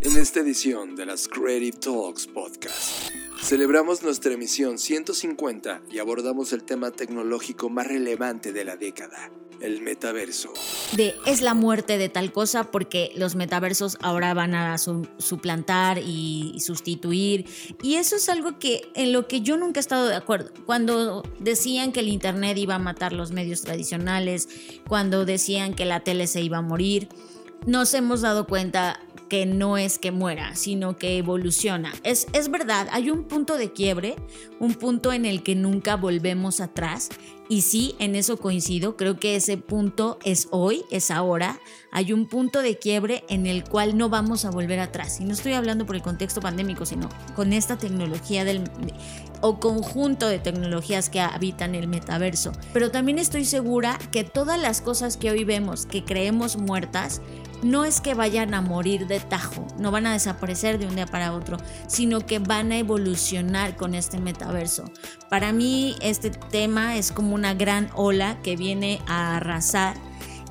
En esta edición de las Creative Talks Podcast, celebramos nuestra emisión 150 y abordamos el tema tecnológico más relevante de la década, el metaverso. De es la muerte de tal cosa porque los metaversos ahora van a suplantar y, sustituir. Y eso es algo que en lo que yo nunca he estado de acuerdo. Cuando decían que el Internet iba a matar los medios tradicionales, cuando decían que la tele se iba a morir, nos hemos dado cuenta que no es que muera, sino que evoluciona. Es, es verdad, hay un punto de quiebre, un punto en el que nunca volvemos atrás. Y sí, en eso coincido, creo que ese punto es hoy, es ahora. Hay un punto de quiebre en el cual no vamos a volver atrás. Y no estoy hablando por el contexto pandémico, sino con esta tecnología del, o conjunto de tecnologías que habitan el metaverso. Pero también estoy segura que todas las cosas que hoy vemos, que creemos muertas, no es que vayan a morir de tajo, no van a desaparecer de un día para otro, sino que van a evolucionar con este metaverso. Para mí este tema es como una gran ola que viene a arrasar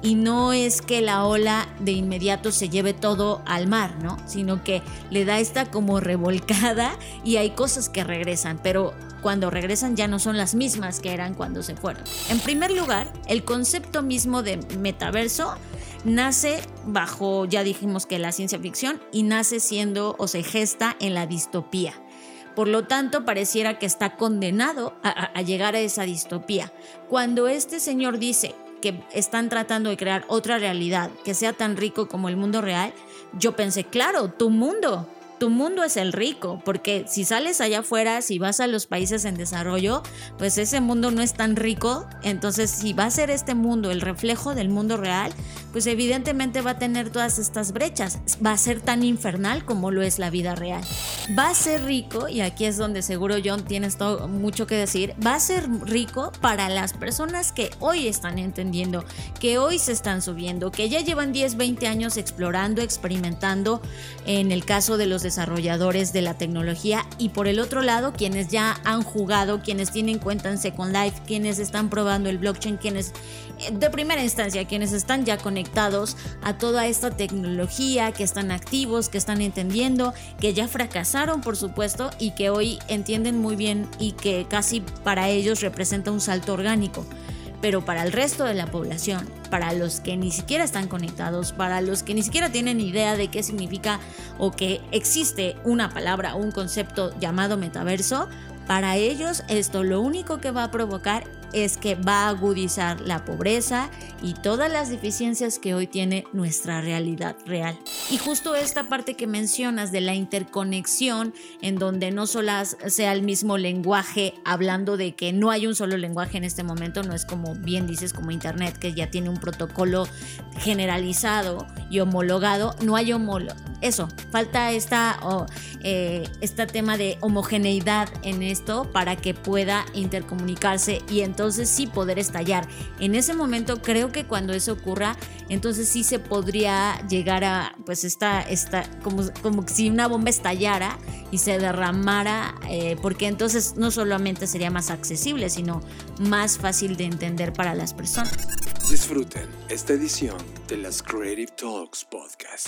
y no es que la ola de inmediato se lleve todo al mar, ¿no? Sino que le da esta como revolcada y hay cosas que regresan, pero cuando regresan ya no son las mismas que eran cuando se fueron. En primer lugar, el concepto mismo de metaverso nace bajo, ya dijimos que la ciencia ficción, y nace siendo o se gesta en la distopía. Por lo tanto, pareciera que está condenado a, llegar a esa distopía. Cuando este señor dice que están tratando de crear otra realidad que sea tan rico como el mundo real, yo pensé, claro, tu mundo, tu mundo es el rico, porque si sales allá afuera, si vas a los países en desarrollo, pues ese mundo no es tan rico. Entonces, si va a ser este mundo el reflejo del mundo real, pues evidentemente va a tener todas estas brechas. Va a ser tan infernal como lo es la vida real. Va a ser rico, y aquí es donde seguro John tienes todo, mucho que decir, va a ser rico para las personas que hoy están entendiendo, que hoy se están subiendo, que ya llevan 10, 20 años explorando, experimentando, en el caso de los desarrolladores de la tecnología y por el otro lado quienes ya han jugado, quienes tienen cuenta en Second Life, quienes están probando el blockchain, quienes eh, de primera instancia, quienes están ya conectados a toda esta tecnología, que están activos, que están entendiendo, que ya fracasaron por supuesto y que hoy entienden muy bien y que casi para ellos representa un salto orgánico. Pero para el resto de la población, para los que ni siquiera están conectados, para los que ni siquiera tienen idea de qué significa o que existe una palabra o un concepto llamado metaverso, para ellos esto lo único que va a provocar es que va a agudizar la pobreza y todas las deficiencias que hoy tiene nuestra realidad real. Y justo esta parte que mencionas de la interconexión, en donde no solo sea el mismo lenguaje, hablando de que no hay un solo lenguaje en este momento, no es como bien dices como Internet, que ya tiene un protocolo generalizado y homologado, no hay homólogo. Eso, falta esta, eh, este tema de homogeneidad en esto para que pueda intercomunicarse y entonces entonces sí poder estallar. En ese momento creo que cuando eso ocurra, entonces sí se podría llegar a, pues esta, esta como, como si una bomba estallara y se derramara, eh, porque entonces no solamente sería más accesible, sino más fácil de entender para las personas. Disfruten esta edición de las Creative Talks Podcast.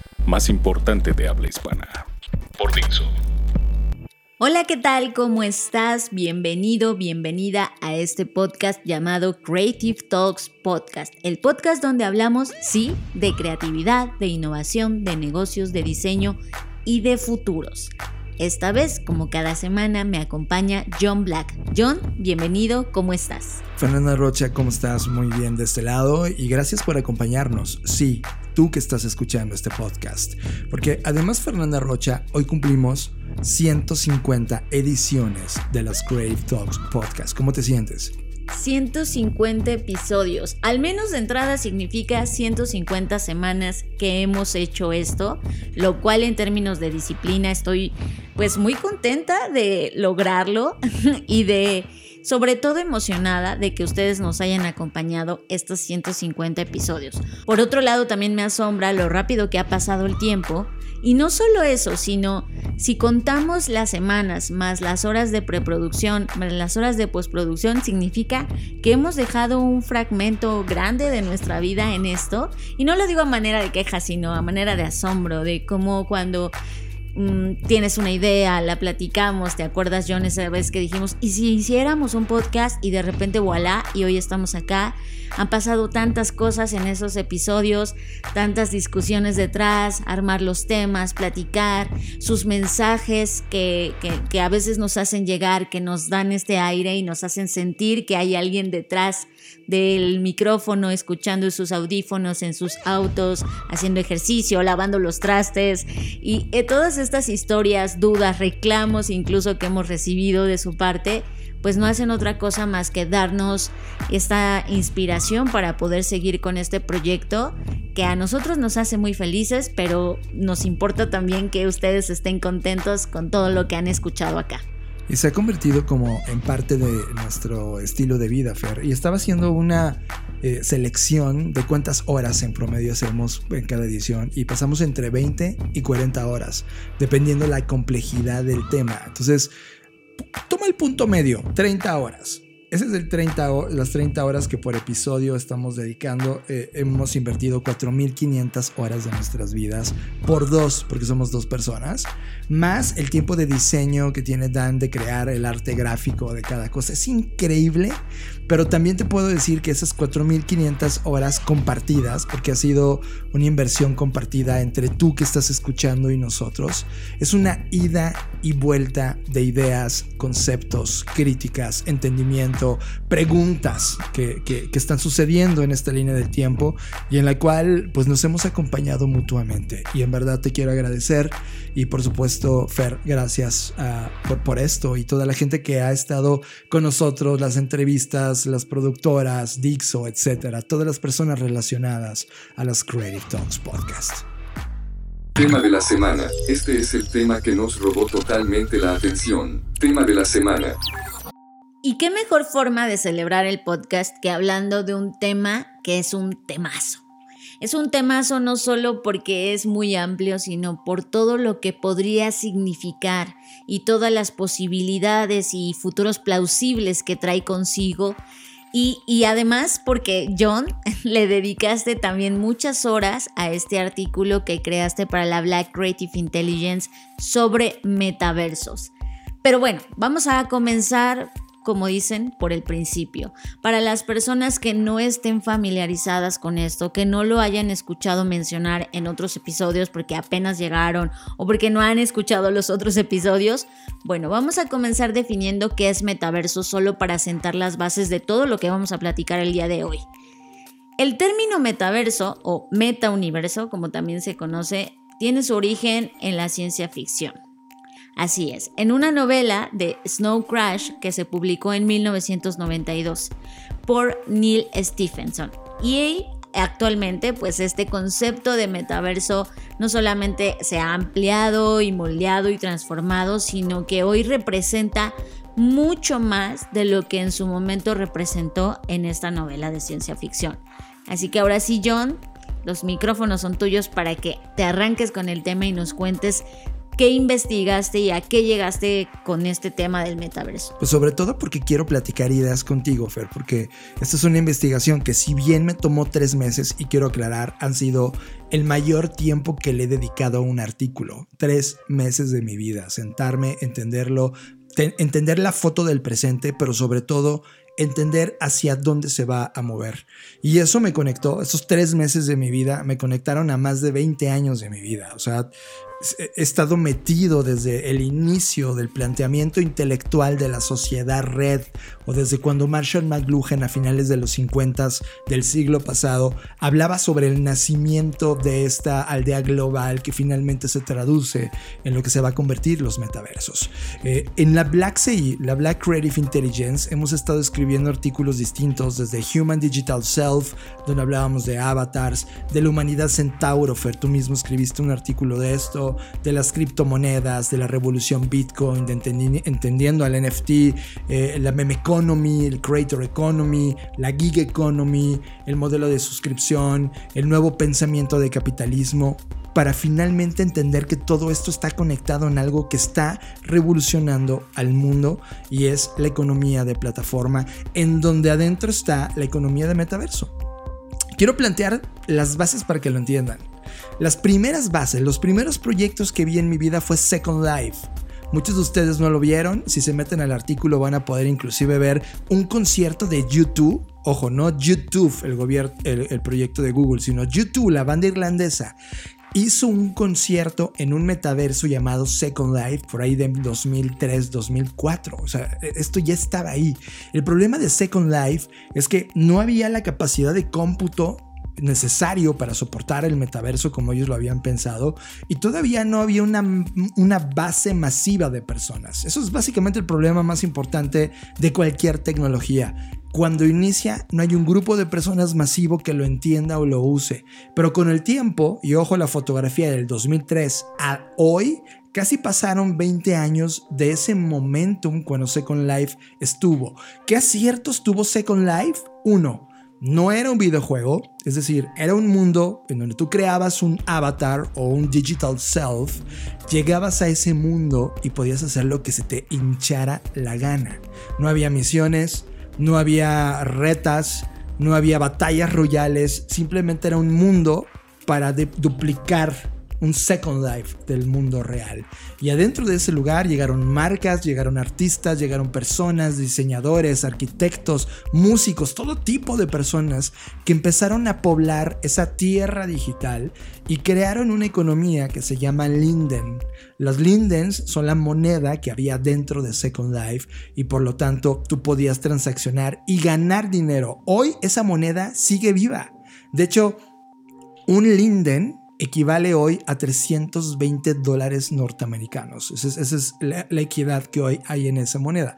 más importante de habla hispana. Por Dixo. Hola, ¿qué tal? ¿Cómo estás? Bienvenido, bienvenida a este podcast llamado Creative Talks Podcast. El podcast donde hablamos, sí, de creatividad, de innovación, de negocios, de diseño y de futuros. Esta vez, como cada semana, me acompaña John Black. John, bienvenido, ¿cómo estás? Fernanda Rocha, ¿cómo estás? Muy bien de este lado y gracias por acompañarnos. Sí, tú que estás escuchando este podcast. Porque además, Fernanda Rocha, hoy cumplimos 150 ediciones de las Creative Talks Podcast. ¿Cómo te sientes? 150 episodios. Al menos de entrada significa 150 semanas que hemos hecho esto, lo cual en términos de disciplina estoy pues muy contenta de lograrlo y de sobre todo emocionada de que ustedes nos hayan acompañado estos 150 episodios. Por otro lado, también me asombra lo rápido que ha pasado el tiempo. Y no solo eso, sino si contamos las semanas más las horas de preproducción, más las horas de postproducción, significa que hemos dejado un fragmento grande de nuestra vida en esto. Y no lo digo a manera de queja, sino a manera de asombro, de cómo cuando Mm, tienes una idea, la platicamos, ¿te acuerdas John esa vez que dijimos, y si hiciéramos un podcast y de repente voilà, y hoy estamos acá? Han pasado tantas cosas en esos episodios, tantas discusiones detrás, armar los temas, platicar, sus mensajes que, que, que a veces nos hacen llegar, que nos dan este aire y nos hacen sentir que hay alguien detrás del micrófono, escuchando sus audífonos en sus autos, haciendo ejercicio, lavando los trastes. Y eh, todas estas historias, dudas, reclamos incluso que hemos recibido de su parte, pues no hacen otra cosa más que darnos esta inspiración para poder seguir con este proyecto que a nosotros nos hace muy felices, pero nos importa también que ustedes estén contentos con todo lo que han escuchado acá y se ha convertido como en parte de nuestro estilo de vida, Fer. Y estaba haciendo una eh, selección de cuántas horas en promedio hacemos en cada edición y pasamos entre 20 y 40 horas, dependiendo la complejidad del tema. Entonces, toma el punto medio, 30 horas. Ese es el 30, las 30 horas que por episodio estamos dedicando. Eh, hemos invertido 4.500 horas de nuestras vidas por dos, porque somos dos personas, más el tiempo de diseño que tiene Dan de crear el arte gráfico de cada cosa. Es increíble, pero también te puedo decir que esas 4.500 horas compartidas, porque ha sido una inversión compartida entre tú que estás escuchando y nosotros, es una ida y vuelta de ideas, conceptos, críticas, entendimiento preguntas que, están sucediendo en esta línea del tiempo y en la cual pues nos hemos acompañado mutuamente. Y en verdad te quiero agradecer y por supuesto Fer, gracias ah, por, por esto y toda la gente que ha estado con nosotros, las entrevistas, las productoras, Dixo, etcétera, todas las personas relacionadas a las Creative Talks Podcast. Tema de la semana. Este es el tema que nos robó totalmente la atención. Tema de la semana. Y qué mejor forma de celebrar el podcast que hablando de un tema que es un temazo. Es un temazo no solo porque es muy amplio, sino por todo lo que podría significar y todas las posibilidades y futuros plausibles que trae consigo. Y, y, además porque John le dedicaste también muchas horas a este artículo que creaste para la Black Creative Intelligence sobre metaversos. Pero bueno, vamos a comenzar como dicen, por el principio. Para las personas que no estén familiarizadas con esto, que no lo hayan escuchado mencionar en otros episodios porque apenas llegaron o porque no han escuchado los otros episodios, bueno, vamos a comenzar definiendo qué es metaverso solo para sentar las bases de todo lo que vamos a platicar el día de hoy. El término metaverso o metauniverso, como también se conoce, tiene su origen en la ciencia ficción. Así es, en una novela de Snow Crash que se publicó en 1992 por Neil Stephenson. Y actualmente pues este concepto de metaverso no solamente se ha ampliado y moldeado y transformado, sino que hoy representa mucho más de lo que en su momento representó en esta novela de ciencia ficción. Así que ahora sí, John, los micrófonos son tuyos para que te arranques con el tema y nos cuentes ¿Qué investigaste y a qué llegaste con este tema del metaverso? Pues sobre todo porque quiero platicar ideas contigo, Fer, porque esta es una investigación que si bien me tomó tres meses, y quiero aclarar, han sido el mayor tiempo que le he dedicado a un artículo. Tres meses de mi vida, sentarme, entenderlo, entender la foto del presente, pero sobre todo entender hacia dónde se va a mover. Y eso me conectó, esos tres meses de mi vida me conectaron a más de 20 años de mi vida. O sea, he estado metido desde el inicio del planteamiento intelectual de la sociedad red o desde cuando Marshall McLuhan a finales de los 50 del siglo pasado hablaba sobre el nacimiento de esta aldea global que finalmente se traduce en lo que se va a convertir los metaversos. Eh, en la Black CI, la Black Creative Intelligence, hemos estado escribiendo artículos distintos desde Human Digital Self, donde hablábamos de avatars, de la humanidad Centauro, tú mismo escribiste un artículo de esto, de las criptomonedas, de la revolución Bitcoin, de entendiendo al NFT, eh, la meme economy, el creator economy, la gig economy, el modelo de suscripción, el nuevo pensamiento de capitalismo para finalmente entender que todo esto está conectado en algo que está revolucionando al mundo y es la economía de plataforma, en donde adentro está la economía de metaverso. Quiero plantear las bases para que lo entiendan. Las primeras bases, los primeros proyectos que vi en mi vida fue Second Life. Muchos de ustedes no lo vieron, si se meten al artículo van a poder inclusive ver un concierto de YouTube, ojo, no YouTube, el, el, el proyecto de Google, sino YouTube, la banda irlandesa, hizo un concierto en un metaverso llamado Second Life por ahí de 2003, 2004. O sea, esto ya estaba ahí. El problema de Second Life es que no había la capacidad de cómputo necesario para soportar el metaverso como ellos lo habían pensado y todavía no había una, una, base masiva de personas. Eso es básicamente el problema más importante de cualquier tecnología. Cuando inicia no hay un grupo de personas masivo que lo entienda o lo use, pero con el tiempo, y ojo la fotografía del 2003 a hoy, casi pasaron 20 años de ese momentum cuando Second Life estuvo. ¿Qué aciertos tuvo Second Life? Uno, no era un videojuego, es decir, era un mundo en donde tú creabas un avatar o un digital self, llegabas a ese mundo y podías hacer lo que se te hinchara la gana. No había misiones, no había retas, no había batallas royales, simplemente era un mundo para duplicar un Second Life del mundo real. Y adentro de ese lugar llegaron marcas, llegaron artistas, llegaron personas, diseñadores, arquitectos, músicos, todo tipo de personas que empezaron a poblar esa tierra digital y crearon una economía que se llama Linden. Los Lindens son la moneda que había dentro de Second Life y por lo tanto tú podías transaccionar y ganar dinero. Hoy esa moneda sigue viva. De hecho, un Linden equivale hoy a 320 dólares norteamericanos. Esa es, la, equidad que hoy hay en esa moneda.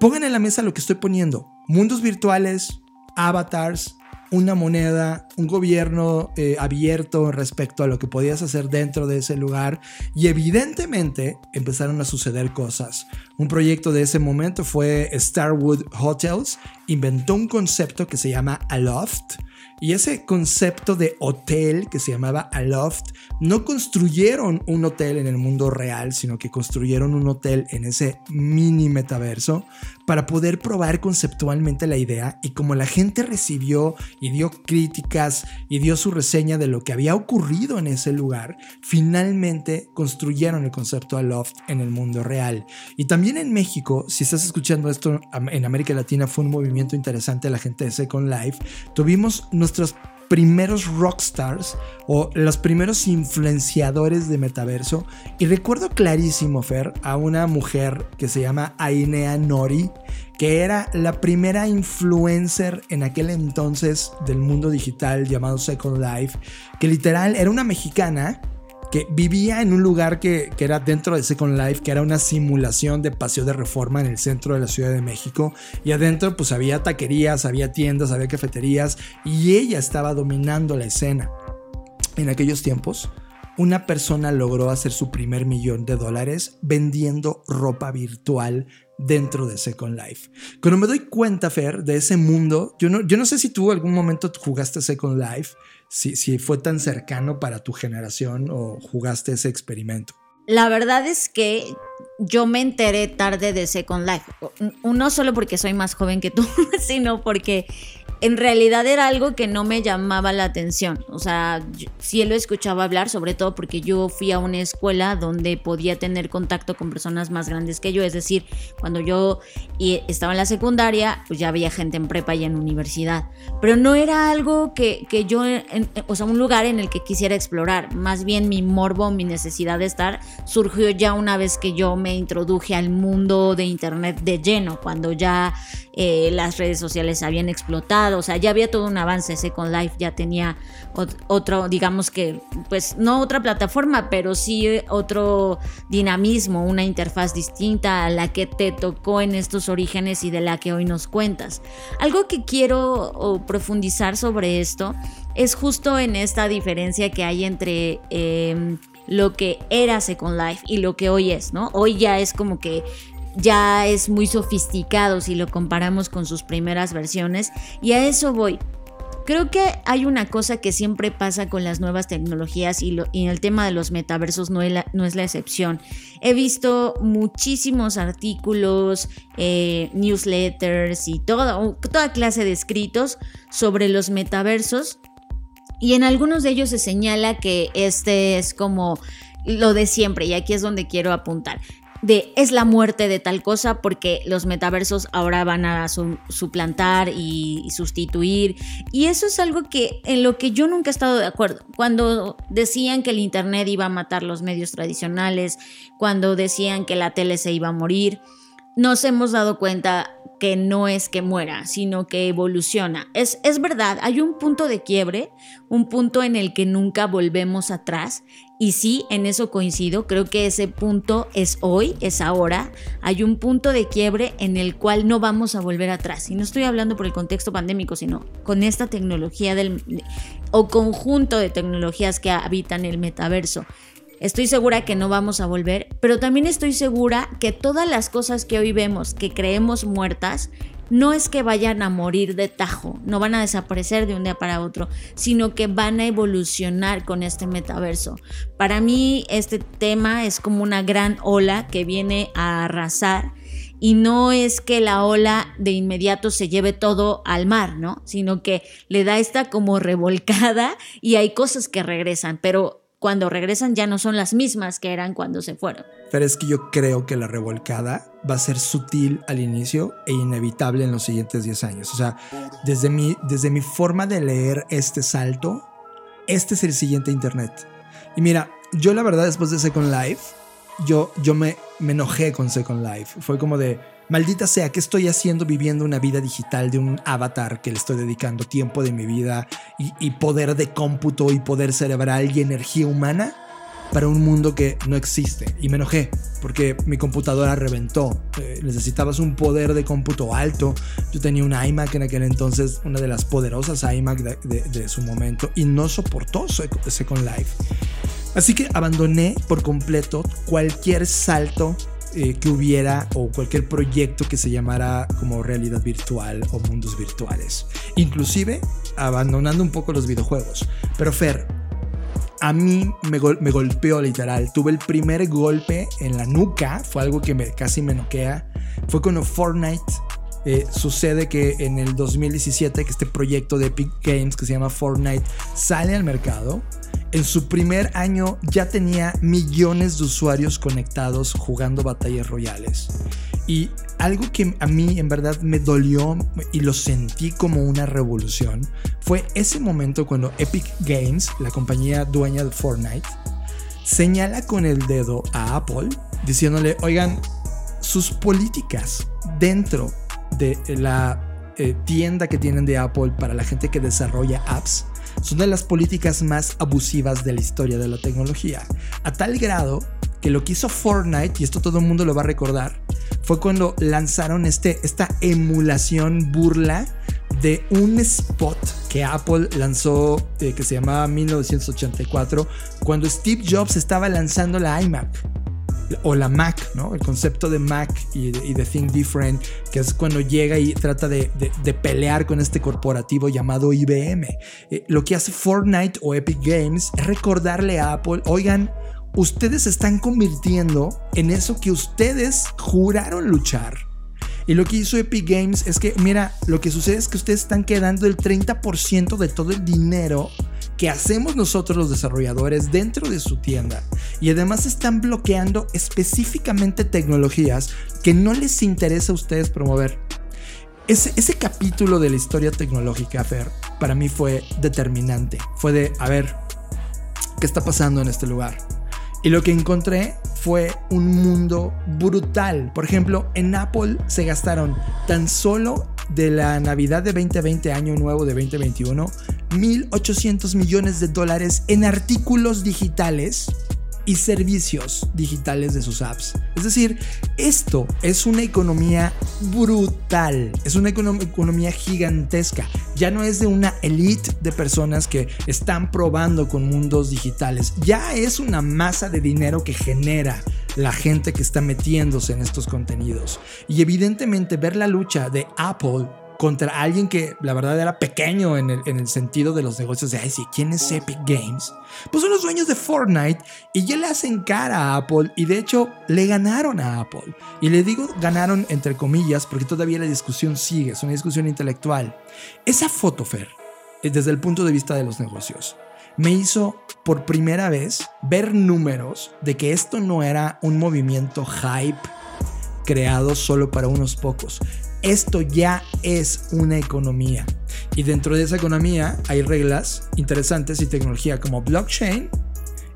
Pongan en la mesa lo que estoy poniendo. Mundos virtuales, avatars, una moneda, un gobierno eh, abierto respecto a lo que podías hacer dentro de ese lugar y evidentemente empezaron a suceder cosas. Un proyecto de ese momento fue Starwood Hotels, inventó un concepto que se llama Aloft y ese concepto de hotel que se llamaba Aloft, no construyeron un hotel en el mundo real, sino que construyeron un hotel en ese mini metaverso para poder probar conceptualmente la idea. Y como la gente recibió y dio críticas y dio su reseña de lo que había ocurrido en ese lugar, finalmente construyeron el concepto Aloft en el mundo real. Y también en México, si estás escuchando esto en América Latina, fue un movimiento interesante la gente de Second Life. Tuvimos nuestros primeros rockstars o los primeros influenciadores de metaverso. Y recuerdo clarísimo, Fer, a una mujer que se llama Ainea Nori, que era la primera influencer en aquel entonces del mundo digital llamado Second Life, que literal era una mexicana que vivía en un lugar que, era dentro de Second Life, que era una simulación de paseo de reforma en el centro de la Ciudad de México. Y adentro pues había taquerías, había tiendas, había cafeterías y ella estaba dominando la escena. En aquellos tiempos, una persona logró hacer su primer millón de dólares vendiendo ropa virtual dentro de Second Life. Cuando me doy cuenta, Fer, de ese mundo, yo no, yo no sé si tú algún momento jugaste Second Life, si, fue tan cercano para tu generación o jugaste ese experimento. La verdad es que yo me enteré tarde de Second Life. No solo porque soy más joven que tú, sino porque en realidad era algo que no me llamaba la atención. O sea, sí lo escuchaba hablar, sobre todo porque yo fui a una escuela donde podía tener contacto con personas más grandes que yo. Es decir, cuando yo estaba en la secundaria, pues ya había gente en prepa y en universidad. Pero no era algo que, yo, o sea, un lugar en el que quisiera explorar. Más bien mi morbo, mi necesidad de estar, surgió ya una vez que yo me introduje al mundo de Internet de lleno, cuando ya eh, las redes sociales habían explotado, o sea, ya había todo un avance, Second Life ya tenía otro, digamos que, pues no otra plataforma, pero sí otro dinamismo, una interfaz distinta a la que te tocó en estos orígenes y de la que hoy nos cuentas. Algo que quiero profundizar sobre esto es justo en esta diferencia que hay entre... Em, lo que era Second Life y lo que hoy es, ¿no? Hoy ya es como que ya es muy sofisticado si lo comparamos con sus primeras versiones y a eso voy. Creo que hay una cosa que siempre pasa con las nuevas tecnologías y, en el tema de los metaversos no es la, no es la excepción. He visto muchísimos artículos, eh, newsletters y toda clase de escritos sobre los metaversos y en algunos de ellos se señala que este es como lo de siempre y aquí es donde quiero apuntar de es la muerte de tal cosa porque los metaversos ahora van a suplantar y, sustituir. Y eso es algo que en lo que yo nunca he estado de acuerdo. Cuando decían que el Internet iba a matar los medios tradicionales, cuando decían que la tele se iba a morir, nos hemos dado cuenta que no es que muera, sino que evoluciona. Es, es verdad, hay un punto de quiebre, un punto en el que nunca volvemos atrás. Y sí, en eso coincido, creo que ese punto es hoy, es ahora. Hay un punto de quiebre en el cual no vamos a volver atrás. Y no estoy hablando por el contexto pandémico, sino con esta tecnología del, o conjunto de tecnologías que habitan el metaverso. Estoy segura que no vamos a volver, pero también estoy segura que todas las cosas que hoy vemos, que creemos muertas, no es que vayan a morir de tajo, no van a desaparecer de un día para otro, sino que van a evolucionar con este metaverso. Para mí este tema es como una gran ola que viene a arrasar y no es que la ola de inmediato se lleve todo al mar, ¿no? Sino que le da esta como revolcada y hay cosas que regresan, pero cuando regresan ya no son las mismas que eran cuando se fueron. Pero es que yo creo que la revolcada va a ser sutil al inicio e inevitable en los siguientes 10 años. O sea, desde mi, desde mi forma de leer este salto, este es el siguiente Internet. Y mira, yo la verdad después de Second Life, yo, yo me, me enojé con Second Life. Fue como de Maldita sea, ¿qué estoy haciendo viviendo una vida digital de un avatar que le estoy dedicando tiempo de mi vida y, poder de cómputo y poder cerebral y energía humana? para un mundo que no existe. Y me enojé porque mi computadora reventó. Eh, necesitabas un poder de cómputo alto. Yo tenía una iMac en aquel entonces, una de las poderosas iMac de, de su momento, y no soportó Second Life. Así que abandoné por completo cualquier salto eh, que hubiera o cualquier proyecto que se llamara como realidad virtual o mundos virtuales. Inclusive abandonando un poco los videojuegos. Pero Fer, a mí me, me, golpeó literal. Tuve el primer golpe en la nuca, fue algo que me, casi me noquea. Fue cuando Fortnite eh, sucede que en el 2017, que este proyecto de Epic Games que se llama Fortnite sale al mercado, en su primer año ya tenía millones de usuarios conectados jugando batallas royales. Y algo que a mí en verdad me dolió y lo sentí como una revolución fue ese momento cuando Epic Games, la compañía dueña de Fortnite, señala con el dedo a Apple diciéndole, oigan, sus políticas dentro de la eh, tienda que tienen de Apple para la gente que desarrolla apps son de las políticas más abusivas de la historia de la tecnología. A tal grado que lo que hizo Fortnite, y esto todo el mundo lo va a recordar, fue cuando lanzaron este, esta emulación burla de un spot que Apple lanzó eh, que se llamaba 1984 cuando Steve Jobs estaba lanzando la iMac o la Mac, ¿no? El concepto de Mac y de, Think Different, que es cuando llega y trata de, pelear con este corporativo llamado IBM. Eh, lo que hace Fortnite o Epic Games es recordarle a Apple, oigan, ustedes se están convirtiendo en eso que ustedes juraron luchar. Y lo que hizo Epic Games es que, mira, lo que sucede es que ustedes están quedando el 30% de todo el dinero que hacemos nosotros los desarrolladores dentro de su tienda. Y además están bloqueando específicamente tecnologías que no les interesa a ustedes promover. Ese, ese capítulo de la historia tecnológica, Fer, para mí fue determinante. Fue de, a ver, ¿qué está pasando en este lugar? Y lo que encontré fue un mundo brutal. Por ejemplo, en Apple se gastaron tan solo de la Navidad de 2020, año nuevo de 2021, 1.800 millones de dólares en artículos digitales y servicios digitales de sus apps. Es decir, esto es una economía brutal, es una economía gigantesca. Ya no es de una elite de personas que están probando con mundos digitales, ya es una masa de dinero que genera la gente que está metiéndose en estos contenidos. Y evidentemente ver la lucha de Apple contra alguien que la verdad era pequeño en el, sentido de los negocios de, ay, sí, ¿quién es Epic Games? Pues son los dueños de Fortnite y ya le hacen cara a Apple y de hecho le ganaron a Apple. Y le digo ganaron entre comillas porque todavía la discusión sigue, es una discusión intelectual. Esa foto, Fer, desde el punto de vista de los negocios, me hizo por primera vez ver números de que esto no era un movimiento hype creado solo para unos pocos, esto ya es una economía. Y dentro de esa economía hay reglas interesantes y tecnología como blockchain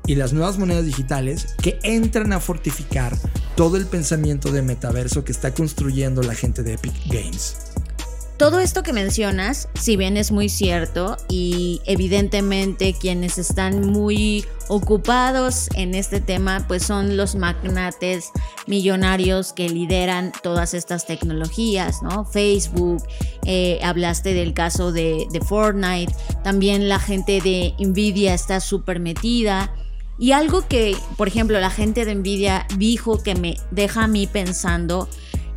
y las nuevas monedas digitales que entran a fortificar todo el pensamiento de metaverso que está construyendo la gente de Epic Games. Todo esto que mencionas, si bien es muy cierto y evidentemente quienes están muy ocupados en este tema, pues son los magnates millonarios que lideran todas estas tecnologías, ¿no? Facebook, eh, hablaste del caso de, de Fortnite, también la gente de Nvidia está súper metida. Y algo que, por ejemplo, la gente de Nvidia dijo que me deja a mí pensando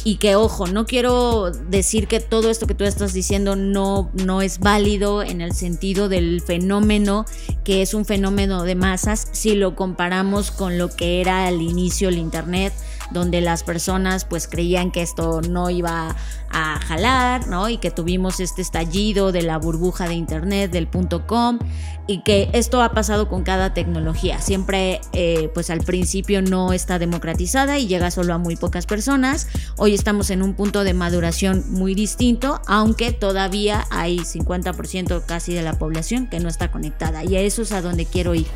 y que ojo, no quiero decir que todo esto que tú estás diciendo no, no es válido en el sentido del fenómeno, que es un fenómeno de masas, si lo comparamos con lo que era al inicio el Internet, donde las personas pues creían que esto no iba a jalar, ¿no? Y que tuvimos este estallido de la burbuja de internet, del punto com, y que esto ha pasado con cada tecnología. Siempre, eh, pues al principio no está democratizada y llega solo a muy pocas personas. Hoy estamos en un punto de maduración muy distinto, aunque todavía hay 50% casi de la población que no está conectada. Y a eso es a donde quiero ir.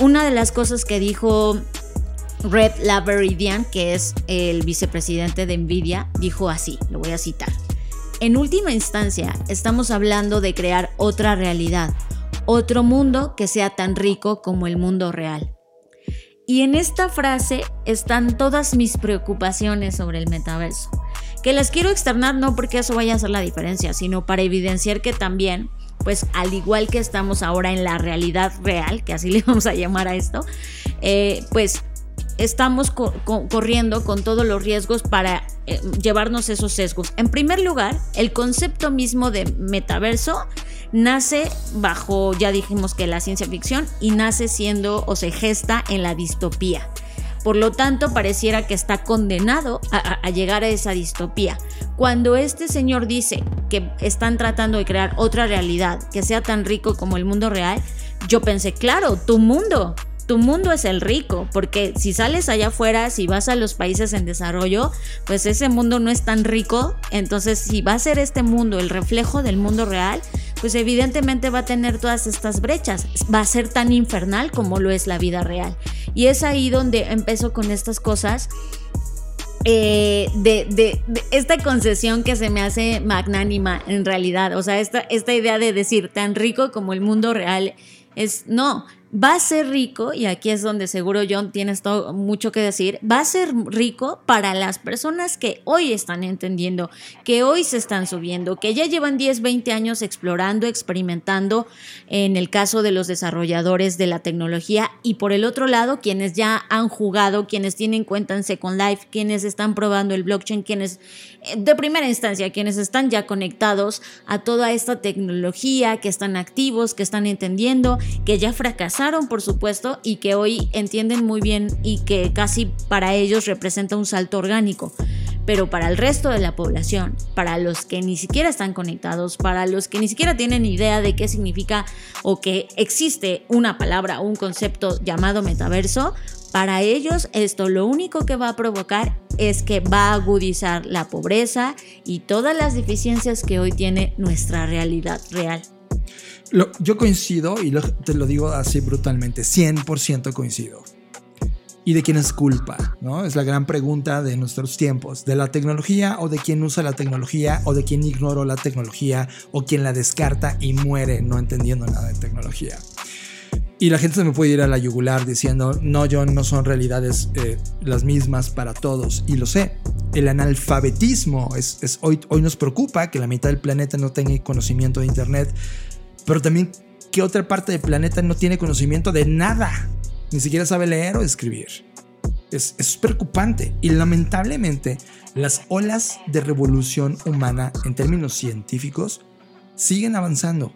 Una de las cosas que dijo Red Laveridian, que es el vicepresidente de Nvidia, dijo así, lo voy a citar. En última instancia, estamos hablando de crear otra realidad, otro mundo que sea tan rico como el mundo real. Y en esta frase están todas mis preocupaciones sobre el metaverso, que las quiero externar no porque eso vaya a hacer la diferencia, sino para evidenciar que también pues al igual que estamos ahora en la realidad real, que así le vamos a llamar a esto, eh, pues estamos corriendo con todos los riesgos para eh, llevarnos esos sesgos. En primer lugar, el concepto mismo de metaverso nace bajo, ya dijimos que la ciencia ficción, y nace siendo o se gesta en la distopía. Por lo tanto, pareciera que está condenado a, llegar a esa distopía. Cuando este señor dice que están tratando de crear otra realidad que sea tan rico como el mundo real, yo pensé, claro, tu mundo, tu mundo es el rico, porque si sales allá afuera, si vas a los países en desarrollo, pues ese mundo no es tan rico, entonces si va a ser este mundo el reflejo del mundo real, pues evidentemente va a tener todas estas brechas, va a ser tan infernal como lo es la vida real. Y es ahí donde empezó con estas cosas. Eh, de, esta concesión que se me hace magnánima en realidad, o sea, esta, esta idea de decir tan rico como el mundo real es no, va a ser rico, y aquí es donde seguro John tienes todo, mucho que decir, va a ser rico para las personas que hoy están entendiendo, que hoy se están subiendo, que ya llevan 10, 20 años explorando, experimentando, en el caso de los desarrolladores de la tecnología, y por el otro lado, quienes ya han jugado, quienes tienen cuenta en Second Life, quienes están probando el blockchain, quienes, eh, de primera instancia, quienes están ya conectados a toda esta tecnología, que están activos, que están entendiendo, que ya fracasaron por supuesto, y que hoy entienden muy bien y que casi para ellos representa un salto orgánico. pero para el resto de la población, para los que ni siquiera están conectados, para los que ni siquiera tienen idea de qué significa o que existe una palabra o un concepto llamado metaverso, para ellos esto lo único que va a provocar es que va a agudizar la pobreza y todas las deficiencias que hoy tiene nuestra realidad real. Yo coincido y te lo digo así brutalmente, 100% coincido y de quién es culpa, ¿no? Es la gran pregunta de nuestros tiempos, de la tecnología o de quién usa la tecnología o de quién ignoró la tecnología o quién la descarta y muere no entendiendo nada de tecnología. Y la gente se me puede ir a la yugular diciendo, no, John, no son realidades eh, las mismas para todos. Y lo sé. El analfabetismo es, hoy, hoy nos preocupa que la mitad del planeta no tenga conocimiento de Internet, pero también que otra parte del planeta no tiene conocimiento de nada ni siquiera sabe leer o escribir. Es, es, preocupante y lamentablemente las olas de revolución humana en términos científicos siguen avanzando.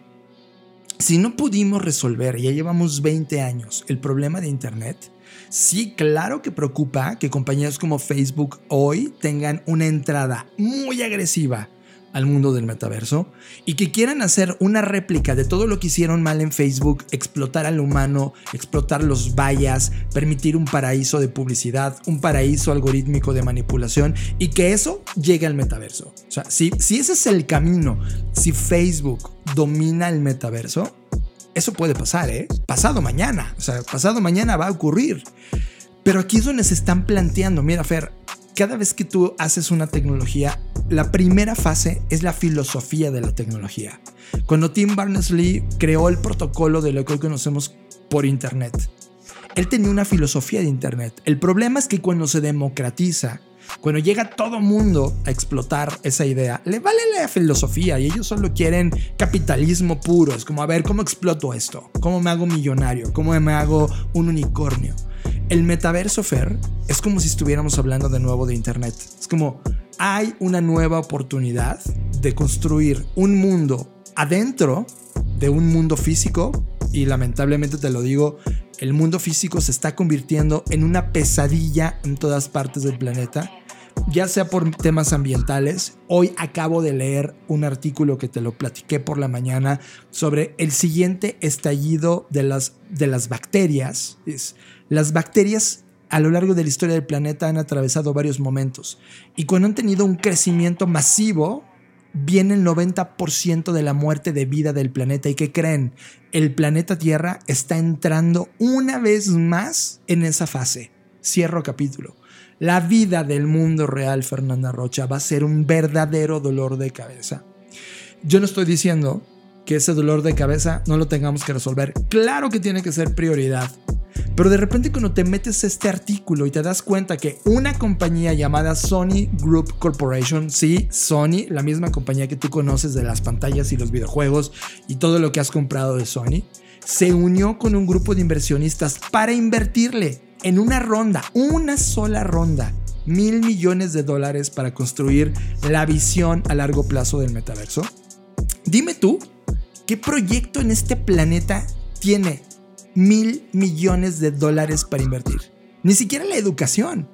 Si no pudimos resolver, ya llevamos 20 años, el problema de Internet, sí, claro que preocupa que compañías como Facebook hoy tengan una entrada muy agresiva al mundo del metaverso y que quieran hacer una réplica de todo lo que hicieron mal en Facebook, explotar al humano, explotar los vallas, permitir un paraíso de publicidad, un paraíso algorítmico de manipulación y que eso llegue al metaverso. O sea, si, si ese es el camino, si Facebook domina el metaverso, eso puede pasar, ¿eh? Pasado mañana, o sea, pasado mañana va a ocurrir. Pero aquí es donde se están planteando, mira Fer, cada vez que tú haces una tecnología, la primera fase es la filosofía de la tecnología. Cuando Tim Berners-Lee creó el protocolo de lo que hoy conocemos por Internet, él tenía una filosofía de Internet. El problema es que cuando se democratiza, cuando llega todo mundo a explotar esa idea, le vale la filosofía y ellos solo quieren capitalismo puro. Es como, a ver, ¿cómo exploto esto? ¿Cómo me hago millonario? ¿Cómo me hago un unicornio? El metaverso, Fer, es como si estuviéramos hablando de nuevo de Internet. Es como hay una nueva oportunidad de construir un mundo adentro de un mundo físico y lamentablemente te lo digo, el mundo físico se está convirtiendo en una pesadilla en todas partes del planeta, ya sea por temas ambientales. Hoy acabo de leer un artículo que te lo platiqué por la mañana sobre el siguiente estallido de las, de las bacterias. Las bacterias a lo largo de la historia del planeta han atravesado varios momentos y cuando han tenido un crecimiento masivo, viene el 90% de la muerte de vida del planeta. ¿Y qué creen? El planeta Tierra está entrando una vez más en esa fase. Cierro capítulo. La vida del mundo real, Fernanda Rocha, va a ser un verdadero dolor de cabeza. Yo no estoy diciendo que ese dolor de cabeza no lo tengamos que resolver. Claro que tiene que ser prioridad. Pero de repente cuando te metes este artículo y te das cuenta que una compañía llamada Sony Group Corporation, sí, Sony, la misma compañía que tú conoces de las pantallas y los videojuegos y todo lo que has comprado de Sony, se unió con un grupo de inversionistas para invertirle en una ronda, una sola ronda, mil millones de dólares para construir la visión a largo plazo del metaverso. Dime tú, ¿qué proyecto en este planeta tiene mil millones de dólares para invertir. Ni siquiera la educación.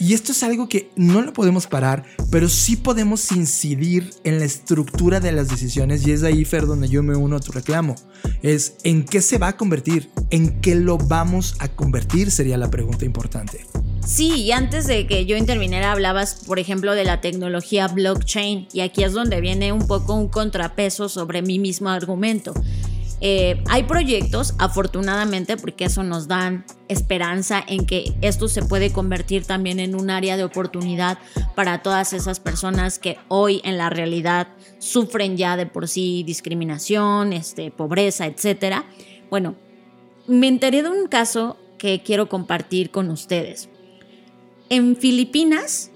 Y esto es algo que no lo podemos parar, pero sí podemos incidir en la estructura de las decisiones y es ahí, Fer, donde yo me uno a tu reclamo. Es en qué se va a convertir, en qué lo vamos a convertir sería la pregunta importante. Sí, y antes de que yo interviniera hablabas, por ejemplo, de la tecnología blockchain y aquí es donde viene un poco un contrapeso sobre mi mismo argumento. Eh, hay proyectos, afortunadamente, porque eso nos dan esperanza en que esto se puede convertir también en un área de oportunidad para todas esas personas que hoy en la realidad sufren ya de por sí discriminación, este, pobreza, etc. Bueno, me enteré de un caso que quiero compartir con ustedes. En Filipinas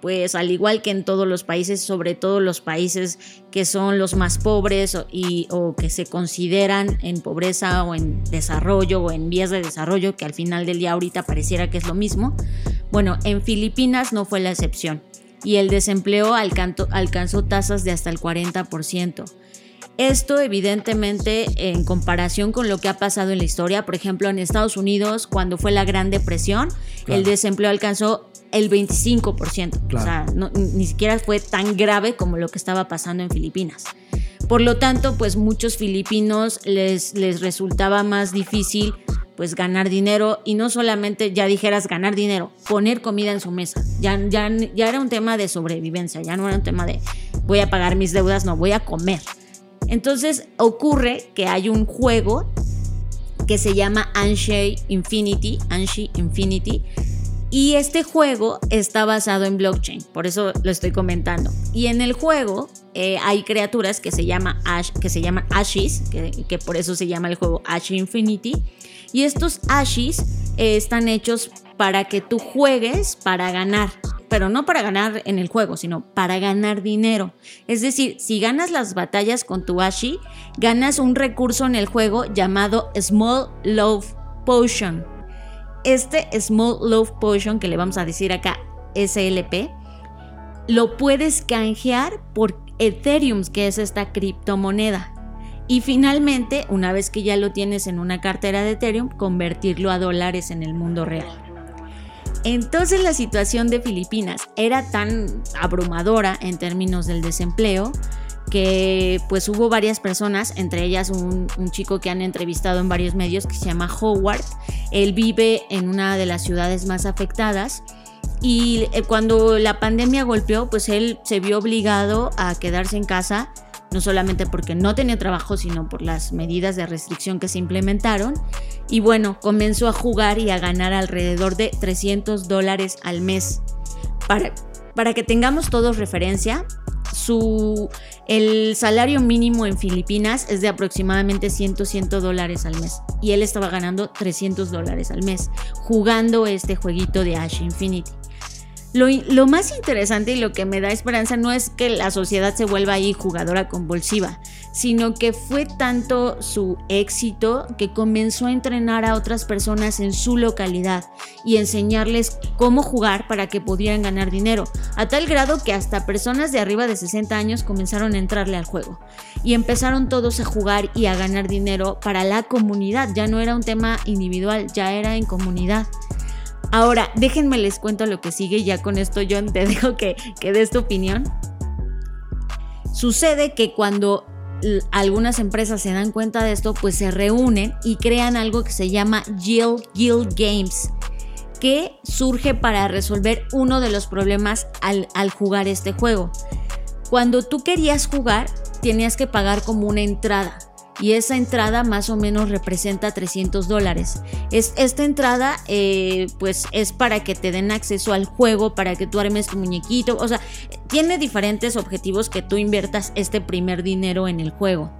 pues al igual que en todos los países, sobre todo los países que son los más pobres o, y, o que se consideran en pobreza o en desarrollo o en vías de desarrollo, que al final del día ahorita pareciera que es lo mismo, bueno, en Filipinas no fue la excepción y el desempleo alcanzó tasas de hasta el 40%. Esto evidentemente en comparación con lo que ha pasado en la historia, por ejemplo en Estados Unidos cuando fue la Gran Depresión, el desempleo alcanzó el 25%. Claro. O sea, no- ni siquiera fue tan grave como lo que estaba pasando en Filipinas. Por lo tanto, pues muchos filipinos les, les resultaba más difícil pues ganar dinero y no solamente ya dijeras ganar dinero, poner comida en su mesa. Ya, ya, ya era un tema de sobrevivencia, ya no era un tema de voy a pagar mis deudas, no, voy a comer. Entonces ocurre que hay un juego que se llama Anshi Infinity, Anshi Infinity, y este juego está basado en blockchain, por eso lo estoy comentando. Y en el juego eh, hay criaturas que se, llama Ash, que se llaman Ashis, que, que por eso se llama el juego Ash Infinity. Y estos Ashis eh, están hechos para que tú juegues para ganar, pero no para ganar en el juego, sino para ganar dinero. Es decir, si ganas las batallas con tu Ashi, ganas un recurso en el juego llamado Small Love Potion. Este Small Love Potion, que le vamos a decir acá SLP, lo puedes canjear por Ethereum, que es esta criptomoneda. Y finalmente, una vez que ya lo tienes en una cartera de Ethereum, convertirlo a dólares en el mundo real. Entonces la situación de Filipinas era tan abrumadora en términos del desempleo que pues hubo varias personas, entre ellas un, chico que han entrevistado en varios medios que se llama Howard. Él vive en una de las ciudades más afectadas y eh, cuando la pandemia golpeó, pues él se vio obligado a quedarse en casa, no solamente porque no tenía trabajo, sino por las medidas de restricción que se implementaron. Y bueno, comenzó a jugar y a ganar alrededor de 300 dólares al mes. Para, para que tengamos todos referencia, su, el salario mínimo en Filipinas es de aproximadamente 100, 100 dólares al mes. Y él estaba ganando 300 dólares al mes jugando este jueguito de Ash Infinity. Lo, más interesante y lo que me da esperanza no es que la sociedad se vuelva ahí jugadora convulsiva, sino que fue tanto su éxito que comenzó a entrenar a otras personas en su localidad y enseñarles cómo jugar para que pudieran ganar dinero, a tal grado que hasta personas de arriba de 60 años comenzaron a entrarle al juego y empezaron todos a jugar y a ganar dinero para la comunidad, ya no era un tema individual, ya era en comunidad. Ahora, déjenme les cuento lo que sigue, ya con esto John te dejo que, que des tu opinión. Sucede que cuando algunas empresas se dan cuenta de esto, pues se reúnen y crean algo que se llama Guild, Guild Games, que surge para resolver uno de los problemas al, al jugar este juego. Cuando tú querías jugar, tenías que pagar como una entrada y esa entrada más o menos representa 300 dólares. Es, esta entrada eh, pues es para que te den acceso al juego, para que tú armes tu muñequito, o sea, tiene diferentes objetivos que tú inviertas este primer dinero en el juego.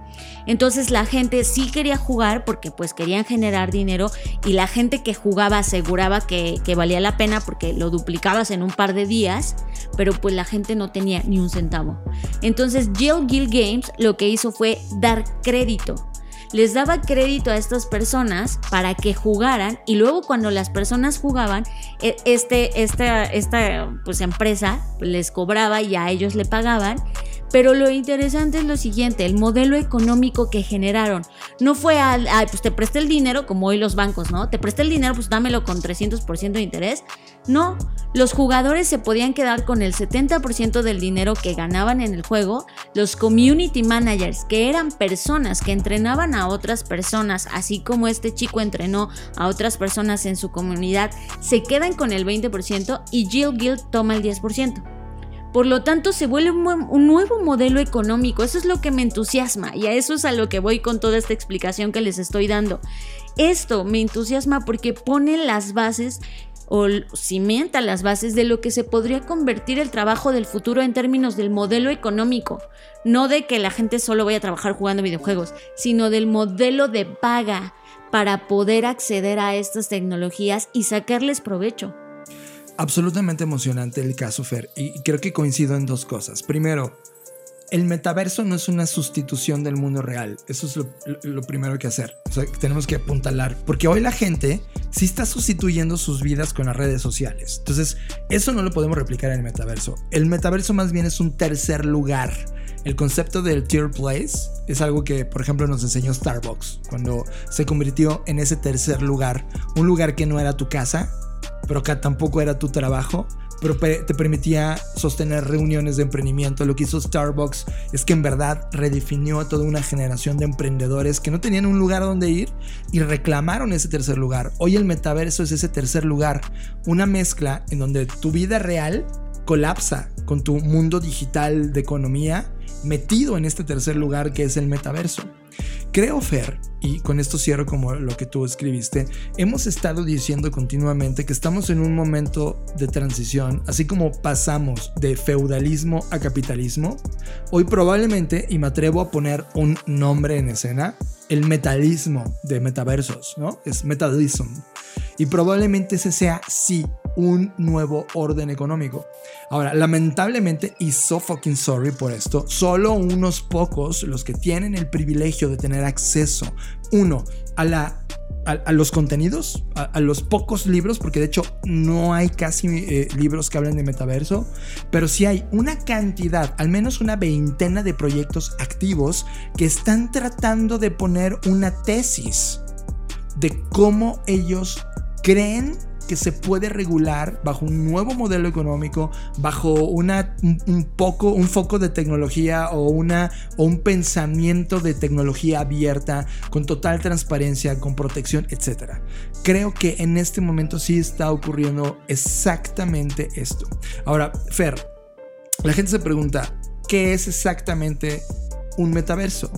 Entonces la gente sí quería jugar porque pues querían generar dinero y la gente que jugaba aseguraba que, valía la pena porque lo duplicabas en un par de días, pero pues la gente no tenía ni un centavo. Entonces Jill Guild Games lo que hizo fue dar crédito. Les daba crédito a estas personas para que jugaran y luego cuando las personas jugaban, este, esta, esta pues, empresa les cobraba y a ellos le pagaban pero lo interesante es lo siguiente, el modelo económico que generaron. No fue al, ay, pues te presté el dinero como hoy los bancos, ¿no? Te presté el dinero, pues dámelo con 300% de interés. No, los jugadores se podían quedar con el 70% del dinero que ganaban en el juego. Los community managers, que eran personas que entrenaban a otras personas, así como este chico entrenó a otras personas en su comunidad, se quedan con el 20% y Jill Guild toma el 10%. Por lo tanto, se vuelve un nuevo modelo económico. Eso es lo que me entusiasma y a eso es a lo que voy con toda esta explicación que les estoy dando. Esto me entusiasma porque pone las bases o cimenta las bases de lo que se podría convertir el trabajo del futuro en términos del modelo económico. No de que la gente solo vaya a trabajar jugando videojuegos, sino del modelo de paga para poder acceder a estas tecnologías y sacarles provecho absolutamente emocionante el caso Fer y creo que coincido en dos cosas. Primero, el metaverso no es una sustitución del mundo real. Eso es lo, primero que hacer. Tenemos que apuntalar. Porque hoy la gente sí está sustituyendo sus vidas con las redes sociales. Entonces, eso no lo podemos replicar en el metaverso. El metaverso más bien es un tercer lugar. El concepto del tier place es algo que, por ejemplo, nos enseñó Starbucks cuando se convirtió en ese tercer lugar. Un lugar que no era tu casa, pero que tampoco era tu trabajo, pero te permitía sostener reuniones de emprendimiento. Lo que hizo Starbucks es que en verdad redefinió a toda una generación de emprendedores que no tenían un lugar donde ir y reclamaron ese tercer lugar. Hoy el metaverso es ese tercer lugar, una mezcla en donde tu vida real colapsa con tu mundo digital de economía metido en este tercer lugar que es el metaverso. Creo, Fer, y con esto cierro como lo que tú escribiste, hemos estado diciendo continuamente que estamos en un momento de transición, así como pasamos de feudalismo a capitalismo, hoy probablemente, y me atrevo a poner un nombre en escena, el metalismo de metaversos, ¿no? Es metalism. Y probablemente ese sea, sí, un nuevo orden económico. Ahora, lamentablemente, y so fucking sorry por esto, solo unos pocos, los que tienen el privilegio de tener acceso, uno, a la a, los contenidos, a, los pocos libros, porque de hecho no hay casi eh, libros que hablen de metaverso, pero sí hay una cantidad, al menos una veintena de proyectos activos que están tratando de poner una tesis de cómo ellos creen que se puede regular bajo un nuevo modelo económico, bajo una, un, poco, un foco de tecnología o, una, o un pensamiento de tecnología abierta, con total transparencia, con protección, etc. Creo que en este momento sí está ocurriendo exactamente esto. Ahora, Fer, la gente se pregunta, ¿qué es exactamente un metaverso?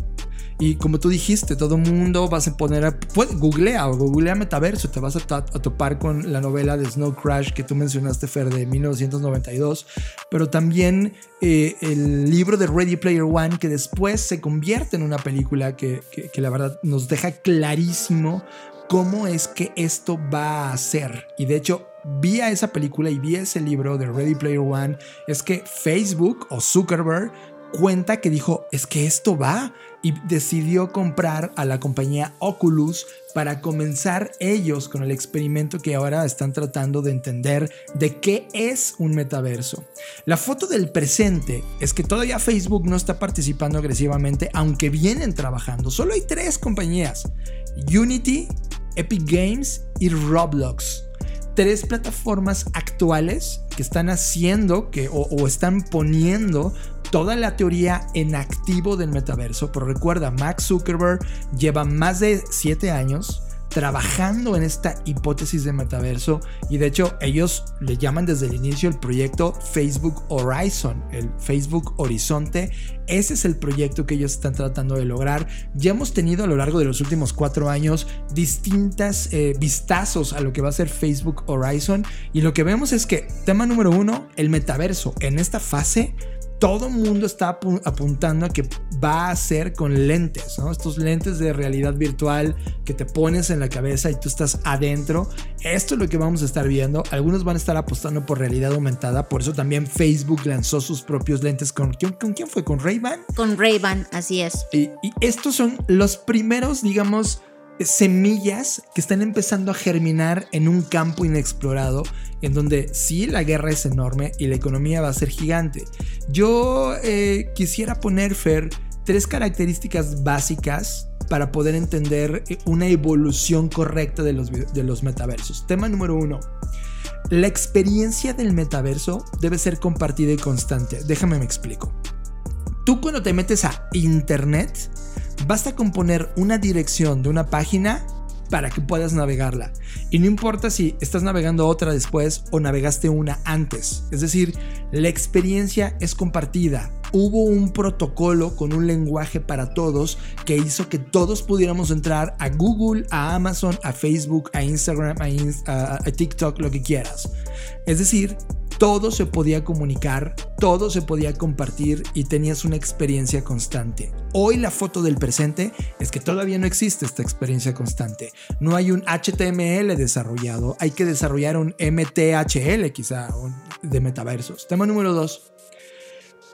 Y como tú dijiste, todo mundo vas a poner, a, pues, googlea o googlea metaverso, te vas a, topar con la novela de Snow Crash que tú mencionaste, Fer, de 1992, pero también eh, el libro de Ready Player One que después se convierte en una película que, que la verdad nos deja clarísimo cómo es que esto va a ser. Y de hecho, vi a esa película y vi ese libro de Ready Player One, es que Facebook o Zuckerberg cuenta que dijo, es que esto va, y decidió comprar a la compañía Oculus para comenzar ellos con el experimento que ahora están tratando de entender de qué es un metaverso. La foto del presente es que todavía Facebook no está participando agresivamente, aunque vienen trabajando. Solo hay tres compañías, Unity, Epic Games y Roblox tres plataformas actuales que están haciendo que, o, están poniendo toda la teoría en activo del metaverso. Pero recuerda, Max Zuckerberg lleva más de siete años trabajando en esta hipótesis de metaverso y de hecho ellos le llaman desde el inicio el proyecto Facebook Horizon, el Facebook Horizonte. Ese es el proyecto que ellos están tratando de lograr. Ya hemos tenido a lo largo de los últimos cuatro años distintas eh, vistazos a lo que va a ser Facebook Horizon y lo que vemos es que tema número uno, el metaverso en esta fase todo mundo está apuntando a que va a ser con lentes, ¿no? Estos lentes de realidad virtual que te pones en la cabeza y tú estás adentro. Esto es lo que vamos a estar viendo. Algunos van a estar apostando por realidad aumentada. Por eso también Facebook lanzó sus propios lentes. ¿Con, con quién fue? ¿Con Ray-Ban? Con Ray-Ban, así es. y estos son los primeros, digamos, semillas que están empezando a germinar en un campo inexplorado, en donde sí la guerra es enorme y la economía va a ser gigante. Yo eh, quisiera poner, Fer, tres características básicas para poder entender eh, una evolución correcta de los, de los metaversos. Tema número uno. La experiencia del metaverso debe ser compartida y constante. Déjame me explico. Tú cuando te metes a internet, Basta con poner una dirección de una página para que puedas navegarla. Y no importa si estás navegando otra después o navegaste una antes. Es decir, la experiencia es compartida. Hubo un protocolo con un lenguaje para todos que hizo que todos pudiéramos entrar a Google, a Amazon, a Facebook, a Instagram, a, a TikTok, lo que quieras. Es decir, todo se podía comunicar, todo se podía compartir y tenías una experiencia constante. Hoy la foto del presente es que todavía no existe esta experiencia constante. No hay un HTML desarrollado, hay que desarrollar un MTHL quizá de metaversos. Tema número 2.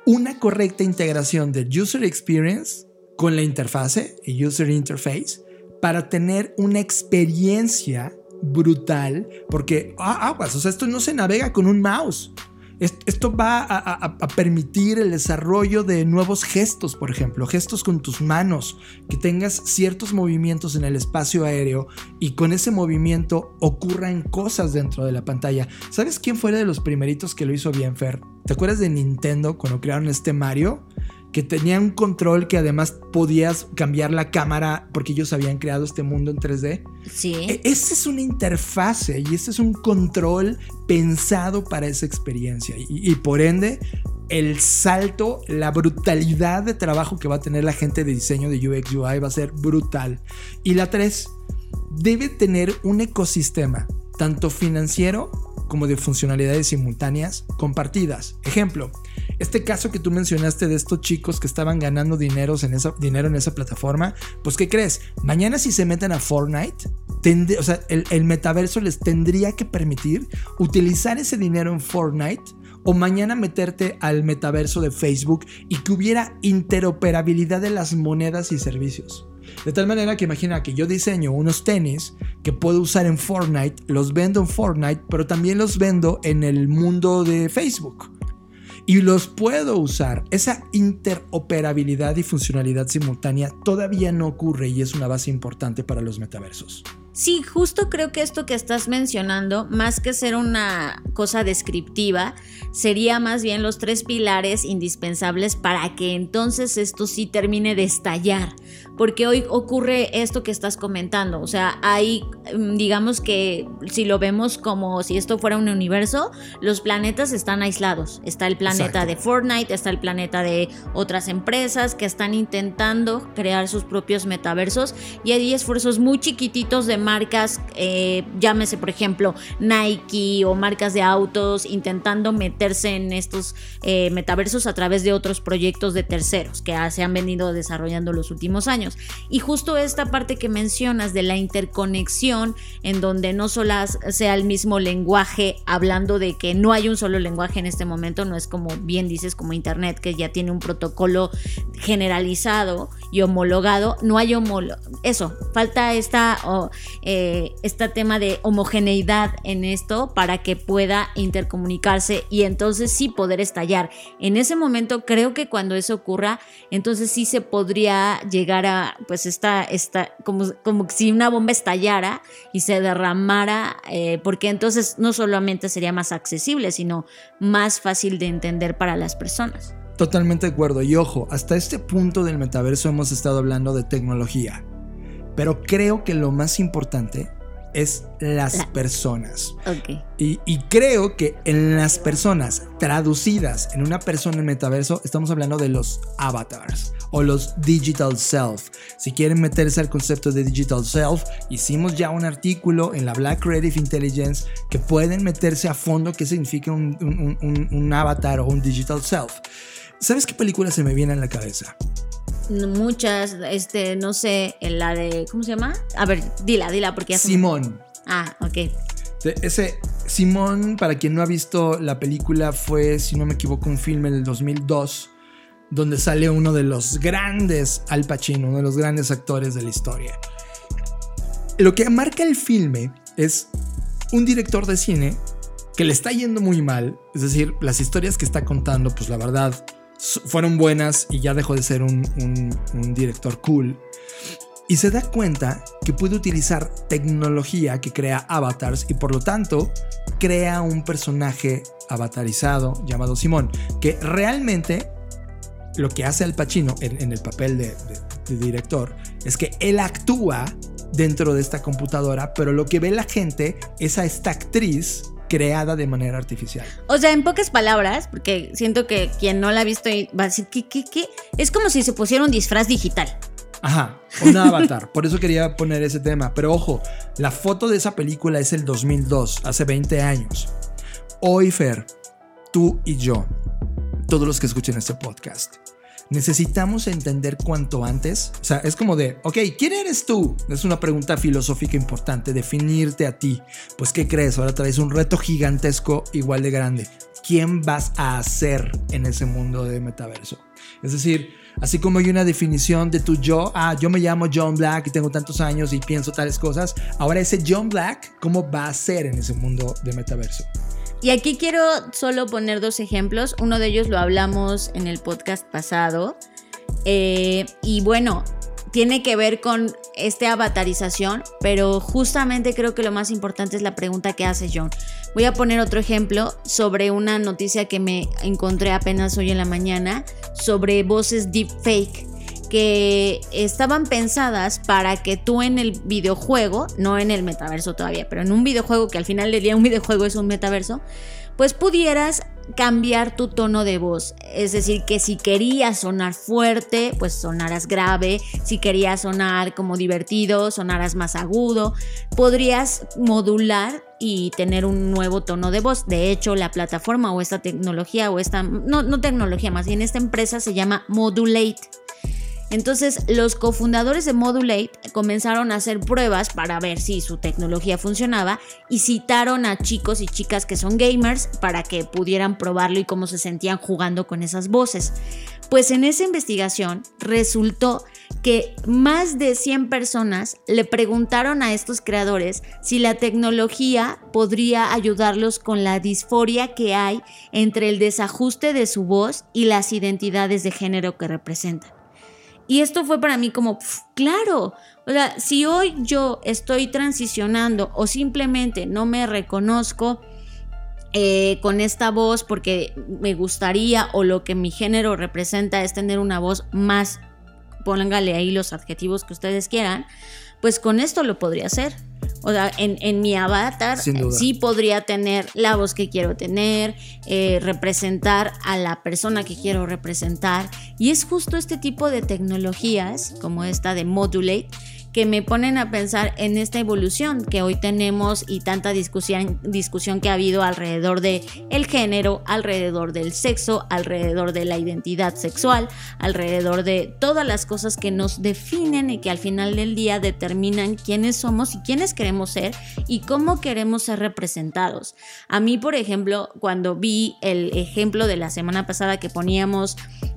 Una correcta integración del user experience con la interfase, el user interface, para tener una experiencia brutal porque, ah, aguas, o sea, esto no se navega con un mouse. Esto va a, permitir el desarrollo de nuevos gestos, por ejemplo, gestos con tus manos, que tengas ciertos movimientos en el espacio aéreo y con ese movimiento ocurran cosas dentro de la pantalla. ¿Sabes quién fue de los primeritos que lo hizo bien, Fer? ¿Te acuerdas de Nintendo cuando crearon este Mario? Que tenía un control que además podías cambiar la cámara porque ellos habían creado este mundo en 3D. Sí. E, esa es una interfase y este es un control pensado para esa experiencia y, y por ende el salto, la brutalidad de trabajo que va a tener la gente de diseño de UX UI va a ser brutal. Y la 3 debe tener un ecosistema tanto financiero como de funcionalidades simultáneas compartidas. Ejemplo, este caso que tú mencionaste de estos chicos que estaban ganando dinero en esa, dinero en esa plataforma, pues ¿qué crees? Mañana si se meten a Fortnite, o sea, el, el metaverso les tendría que permitir utilizar ese dinero en Fortnite o mañana meterte al metaverso de Facebook y que hubiera interoperabilidad de las monedas y servicios. De tal manera que imagina que yo diseño unos tenis que puedo usar en Fortnite, los vendo en Fortnite, pero también los vendo en el mundo de Facebook. Y los puedo usar. Esa interoperabilidad y funcionalidad simultánea todavía no ocurre y es una base importante para los metaversos. Sí, justo creo que esto que estás mencionando, más que ser una cosa descriptiva, sería más bien los tres pilares indispensables para que entonces esto sí termine de estallar. Porque hoy ocurre esto que estás comentando. O sea, hay, mm, digamos que si lo vemos como si esto fuera un universo, los planetas están aislados. Está el planeta de Fortnite, está el planeta de otras empresas que están intentando crear sus propios metaversos y hay esfuerzos muy chiquititos de marcas, eh, llámese por ejemplo Nike o marcas de autos, intentando meterse en estos eh, metaversos a través de otros proyectos de terceros que se han venido desarrollando los últimos años. Y justo esta parte que mencionas de la interconexión, en donde no solo sea el mismo lenguaje, hablando de que no hay un solo lenguaje en este momento, no es como bien dices como Internet, que ya tiene un protocolo generalizado y homologado, no hay homolo eso, falta esta eh, este tema de homogeneidad en esto para que pueda intercomunicarse y entonces sí poder estallar. En ese momento creo que cuando eso ocurra, entonces sí se podría llegar a, pues esta, esta como, como si una bomba estallara y se derramara, eh, porque entonces no solamente sería más accesible, sino más fácil de entender para las personas. Totalmente de acuerdo. Y ojo, hasta este punto del metaverso hemos estado hablando de tecnología. Pero creo que lo más importante es las personas. Y, creo que en las personas traducidas en una persona en metaverso, estamos hablando de los avatars o los digital self. Si quieren meterse al concepto de digital self, hicimos ya un artículo en la Black Creative Intelligence que pueden meterse a fondo qué significa un, un avatar o un digital self. ¿Sabes qué película se me viene en la cabeza? Muchas, este, no sé, en la de, ¿cómo se llama? A ver, dila, dila, porque ya Simón. Ah, ok. Ese Simón, para quien no ha visto la película, fue, si no me equivoco, un filme del 2002 donde sale uno de los grandes Al Pacino, uno de los grandes actores de la historia. Lo que marca el filme es un director de cine que le está yendo muy mal, es decir, las historias que está contando, pues la verdad, fueron buenas y ya dejó de ser un, director cool. Y se da cuenta que puede utilizar tecnología que crea avatars y por lo tanto crea un personaje avatarizado llamado Simón, que realmente lo que hace Al Pacino en, el papel de, director es que él actúa dentro de esta computadora, pero lo que ve la gente es a esta actriz creada de manera artificial. O sea, en pocas palabras, porque siento que quien no la ha visto va a decir, ¿qué, qué, qué? Es como si se pusiera un disfraz digital. Ajá, un avatar. Por eso quería poner ese tema. Pero ojo, la foto de esa película es el 2002, hace 20 años. Hoy, Fer, tú y yo, todos los que escuchen este podcast, necesitamos entender cuanto antes. O sea, es como de, ok, ¿quién eres tú? Es una pregunta filosófica importante, definirte a ti. Pues, ¿qué crees? Ahora traes un reto gigantesco igual de grande. ¿Quién vas a hacer en ese mundo de metaverso? Es decir, así como hay una definición de tu yo, ah, yo me llamo John Black y tengo tantos años y pienso tales cosas, ahora ese John Black, ¿cómo va a ser en ese mundo de metaverso? Y aquí quiero solo poner dos ejemplos. Uno de ellos lo hablamos en el podcast pasado. Eh, y bueno, tiene que ver con esta avatarización, pero justamente creo que lo más importante es la pregunta que hace John. Voy a poner otro ejemplo sobre una noticia que me encontré apenas hoy en la mañana sobre voces deepfake que estaban pensadas para que tú en el videojuego, no en el metaverso todavía, pero en un videojuego que al final del día un videojuego es un metaverso, pues pudieras cambiar tu tono de voz. Es decir, que si querías sonar fuerte, pues sonaras grave. Si querías sonar como divertido, sonaras más agudo. Podrías modular y tener un nuevo tono de voz. De hecho, la plataforma o esta tecnología o esta, no, no tecnología, más bien esta empresa se llama Modulate. Entonces, los cofundadores de Modulate comenzaron a hacer pruebas para ver si su tecnología funcionaba y citaron a chicos y chicas que son gamers para que pudieran probarlo y cómo se sentían jugando con esas voces. Pues en esa investigación resultó que más de 100 personas le preguntaron a estos creadores si la tecnología podría ayudarlos con la disforia que hay entre el desajuste de su voz y las identidades de género que representan. Y esto fue para mí como, claro, o sea, si hoy yo estoy transicionando o simplemente no me reconozco eh, con esta voz porque me gustaría o lo que mi género representa es tener una voz más, póngale ahí los adjetivos que ustedes quieran, pues con esto lo podría hacer. O sea, en, mi avatar sí podría tener la voz que quiero tener, eh, representar a la persona que quiero representar. Y es justo este tipo de tecnologías, como esta de Modulate, que me ponen a pensar en esta evolución que hoy tenemos y tanta discusión, discusión que ha habido alrededor de el género, alrededor del sexo, alrededor de la identidad sexual, alrededor de todas las cosas que nos definen y que al final del día determinan quiénes somos y quiénes queremos ser y cómo queremos ser representados. A mí, por ejemplo, cuando vi el ejemplo de la semana pasada que poníamos...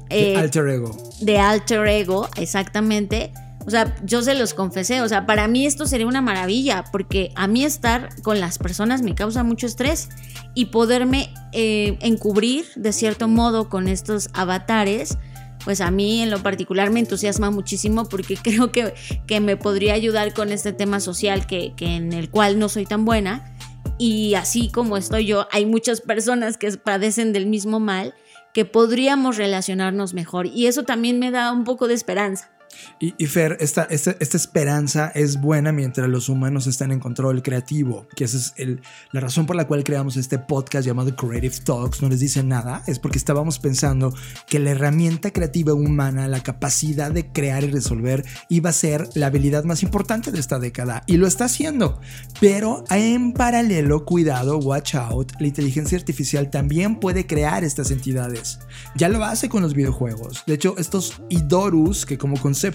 de eh, alter ego. De alter ego, exactamente o sea, yo se los confesé, o sea, para mí esto sería una maravilla, porque a mí estar con las personas me causa mucho estrés y poderme eh, encubrir de cierto modo con estos avatares, pues a mí en lo particular me entusiasma muchísimo porque creo que, que me podría ayudar con este tema social que, que en el cual no soy tan buena. Y así como estoy yo, hay muchas personas que padecen del mismo mal que podríamos relacionarnos mejor. Y eso también me da un poco de esperanza. Y, Fer, esta, esta, esperanza es buena mientras los humanos están en control creativo, que esa es el, la razón por la cual creamos este podcast llamado Creative Talks. No les dice nada, es porque estábamos pensando que la herramienta creativa humana, la capacidad de crear y resolver, iba a ser la habilidad más importante de esta década. Y lo está haciendo. Pero en paralelo, cuidado, watch out, la inteligencia artificial también puede crear estas entidades. Ya lo hace con los videojuegos. De hecho, estos Idorus, que como concepto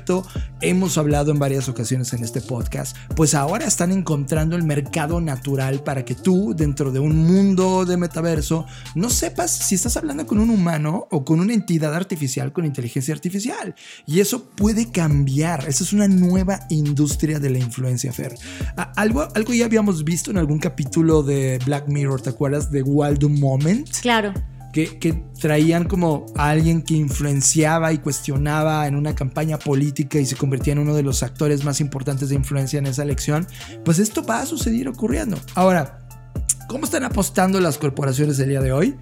hemos hablado en varias ocasiones en este podcast, pues ahora están encontrando el mercado natural para que tú, dentro de un mundo de metaverso, no sepas si estás hablando con un humano o con una entidad artificial con inteligencia artificial. Y eso puede cambiar. Esa es una nueva industria de la influencia, Fer. Algo, algo ya habíamos visto en algún capítulo de Black Mirror, ¿te acuerdas de Waldo Moment? Claro que, traían como a alguien que influenciaba y cuestionaba en una campaña política y se convertía en uno de los actores más importantes de influencia en esa elección, pues esto va a suceder ocurriendo. Ahora, ¿cómo están apostando las corporaciones el día de hoy?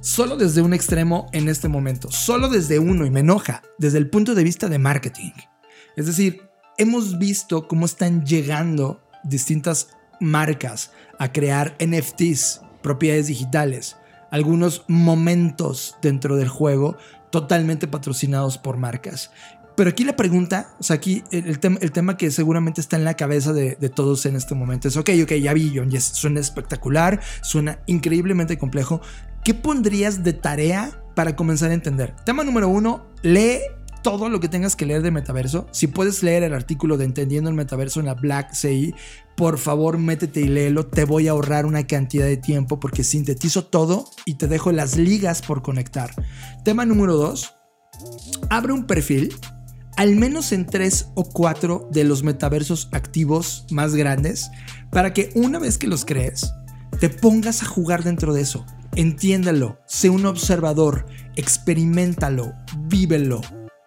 Solo desde un extremo en este momento, solo desde uno, y me enoja, desde el punto de vista de marketing. Es decir, hemos visto cómo están llegando distintas marcas a crear NFTs, propiedades digitales, algunos momentos dentro del juego totalmente patrocinados por marcas. Pero aquí la pregunta, o sea, aquí el, tema, el tema que seguramente está en la cabeza de, todos en este momento es, ok, ok, ya vi, John, suena espectacular, suena increíblemente complejo. ¿Qué pondrías de tarea para comenzar a entender? Tema número uno, lee todo lo que tengas que leer de metaverso. Si puedes leer el artículo de Entendiendo el Metaverso en la Black CI, por favor métete y léelo. Te voy a ahorrar una cantidad de tiempo porque sintetizo todo y te dejo las ligas por conectar. Tema número 2. Abre un perfil, al menos en tres o cuatro de los metaversos activos más grandes, para que una vez que los crees, te pongas a jugar dentro de eso. Entiéndalo, sé un observador, experimentalo, vívelo,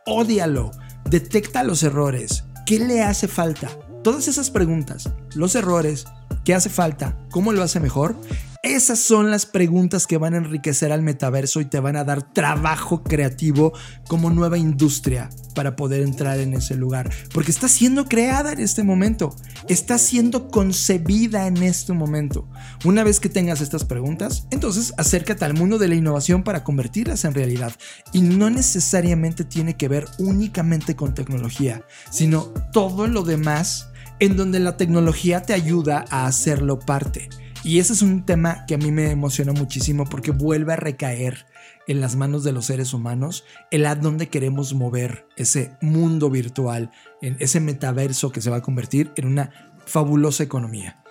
ódialo, detecta los errores. ¿Qué le hace falta? Todas esas preguntas, los errores, qué hace falta, cómo lo hace mejor, esas son las preguntas que van a enriquecer al metaverso y te van a dar trabajo creativo como nueva industria para poder entrar en ese lugar. Porque está siendo creada en este momento, está siendo concebida en este momento. Una vez que tengas estas preguntas, entonces acércate al mundo de la innovación para convertirlas en realidad. Y no necesariamente tiene que ver únicamente con tecnología, sino todo lo demás en donde la tecnología te ayuda a hacerlo parte. Y ese es un tema que a mí me emociona muchísimo porque vuelve a recaer en las manos de los seres humanos el a dónde queremos mover ese mundo virtual, en ese metaverso que se va a convertir en una fabulosa economía.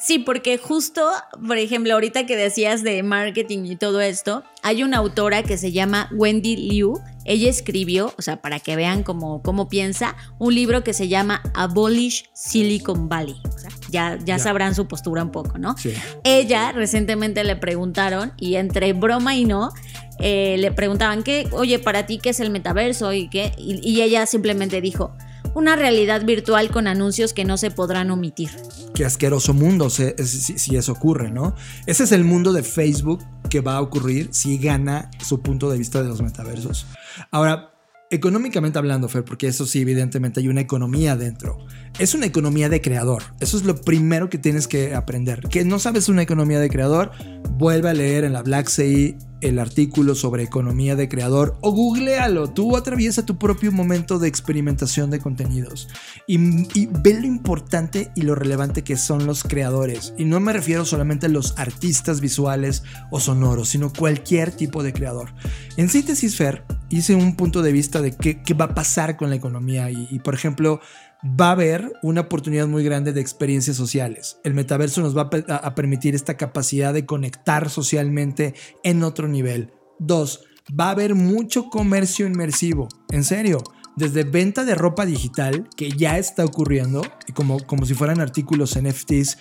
Sí, porque justo, por ejemplo, ahorita que decías de marketing y todo esto, hay una autora que se llama Wendy Liu. Ella escribió, o sea, para que vean cómo, cómo piensa, un libro que se llama Abolish Silicon Valley. O sea, ya, ya, sabrán su postura un poco, ¿no? Sí. Ella recientemente le preguntaron, y entre broma y no, eh, le preguntaban, ¿qué, oye, para ti qué es el metaverso? Y, qué? y ella simplemente dijo, una realidad virtual con anuncios que no se podrán omitir. Qué asqueroso mundo si, eso ocurre, ¿no? Ese es el mundo de Facebook que va a ocurrir si gana su punto de vista de los metaversos. Ahora, económicamente hablando, Fer, porque eso sí, evidentemente hay una economía dentro. Es una economía de creador. Eso es lo primero que tienes que aprender. Que no sabes una economía de creador, vuelve a leer en la Black Sea el artículo sobre economía de creador o googlealo. Tú atraviesa tu propio momento de experimentación de contenidos y, y, ve lo importante y lo relevante que son los creadores. Y no me refiero solamente a los artistas visuales o sonoros, sino cualquier tipo de creador. En síntesis, Fer, hice un punto de vista de qué, va a pasar con la economía y por ejemplo, va a haber una oportunidad muy grande de experiencias sociales. El metaverso nos va a, permitir esta capacidad de conectar socialmente en otro nivel. Dos, va a haber mucho comercio inmersivo. En serio, desde venta de ropa digital, que ya está ocurriendo, como, como si fueran artículos NFTs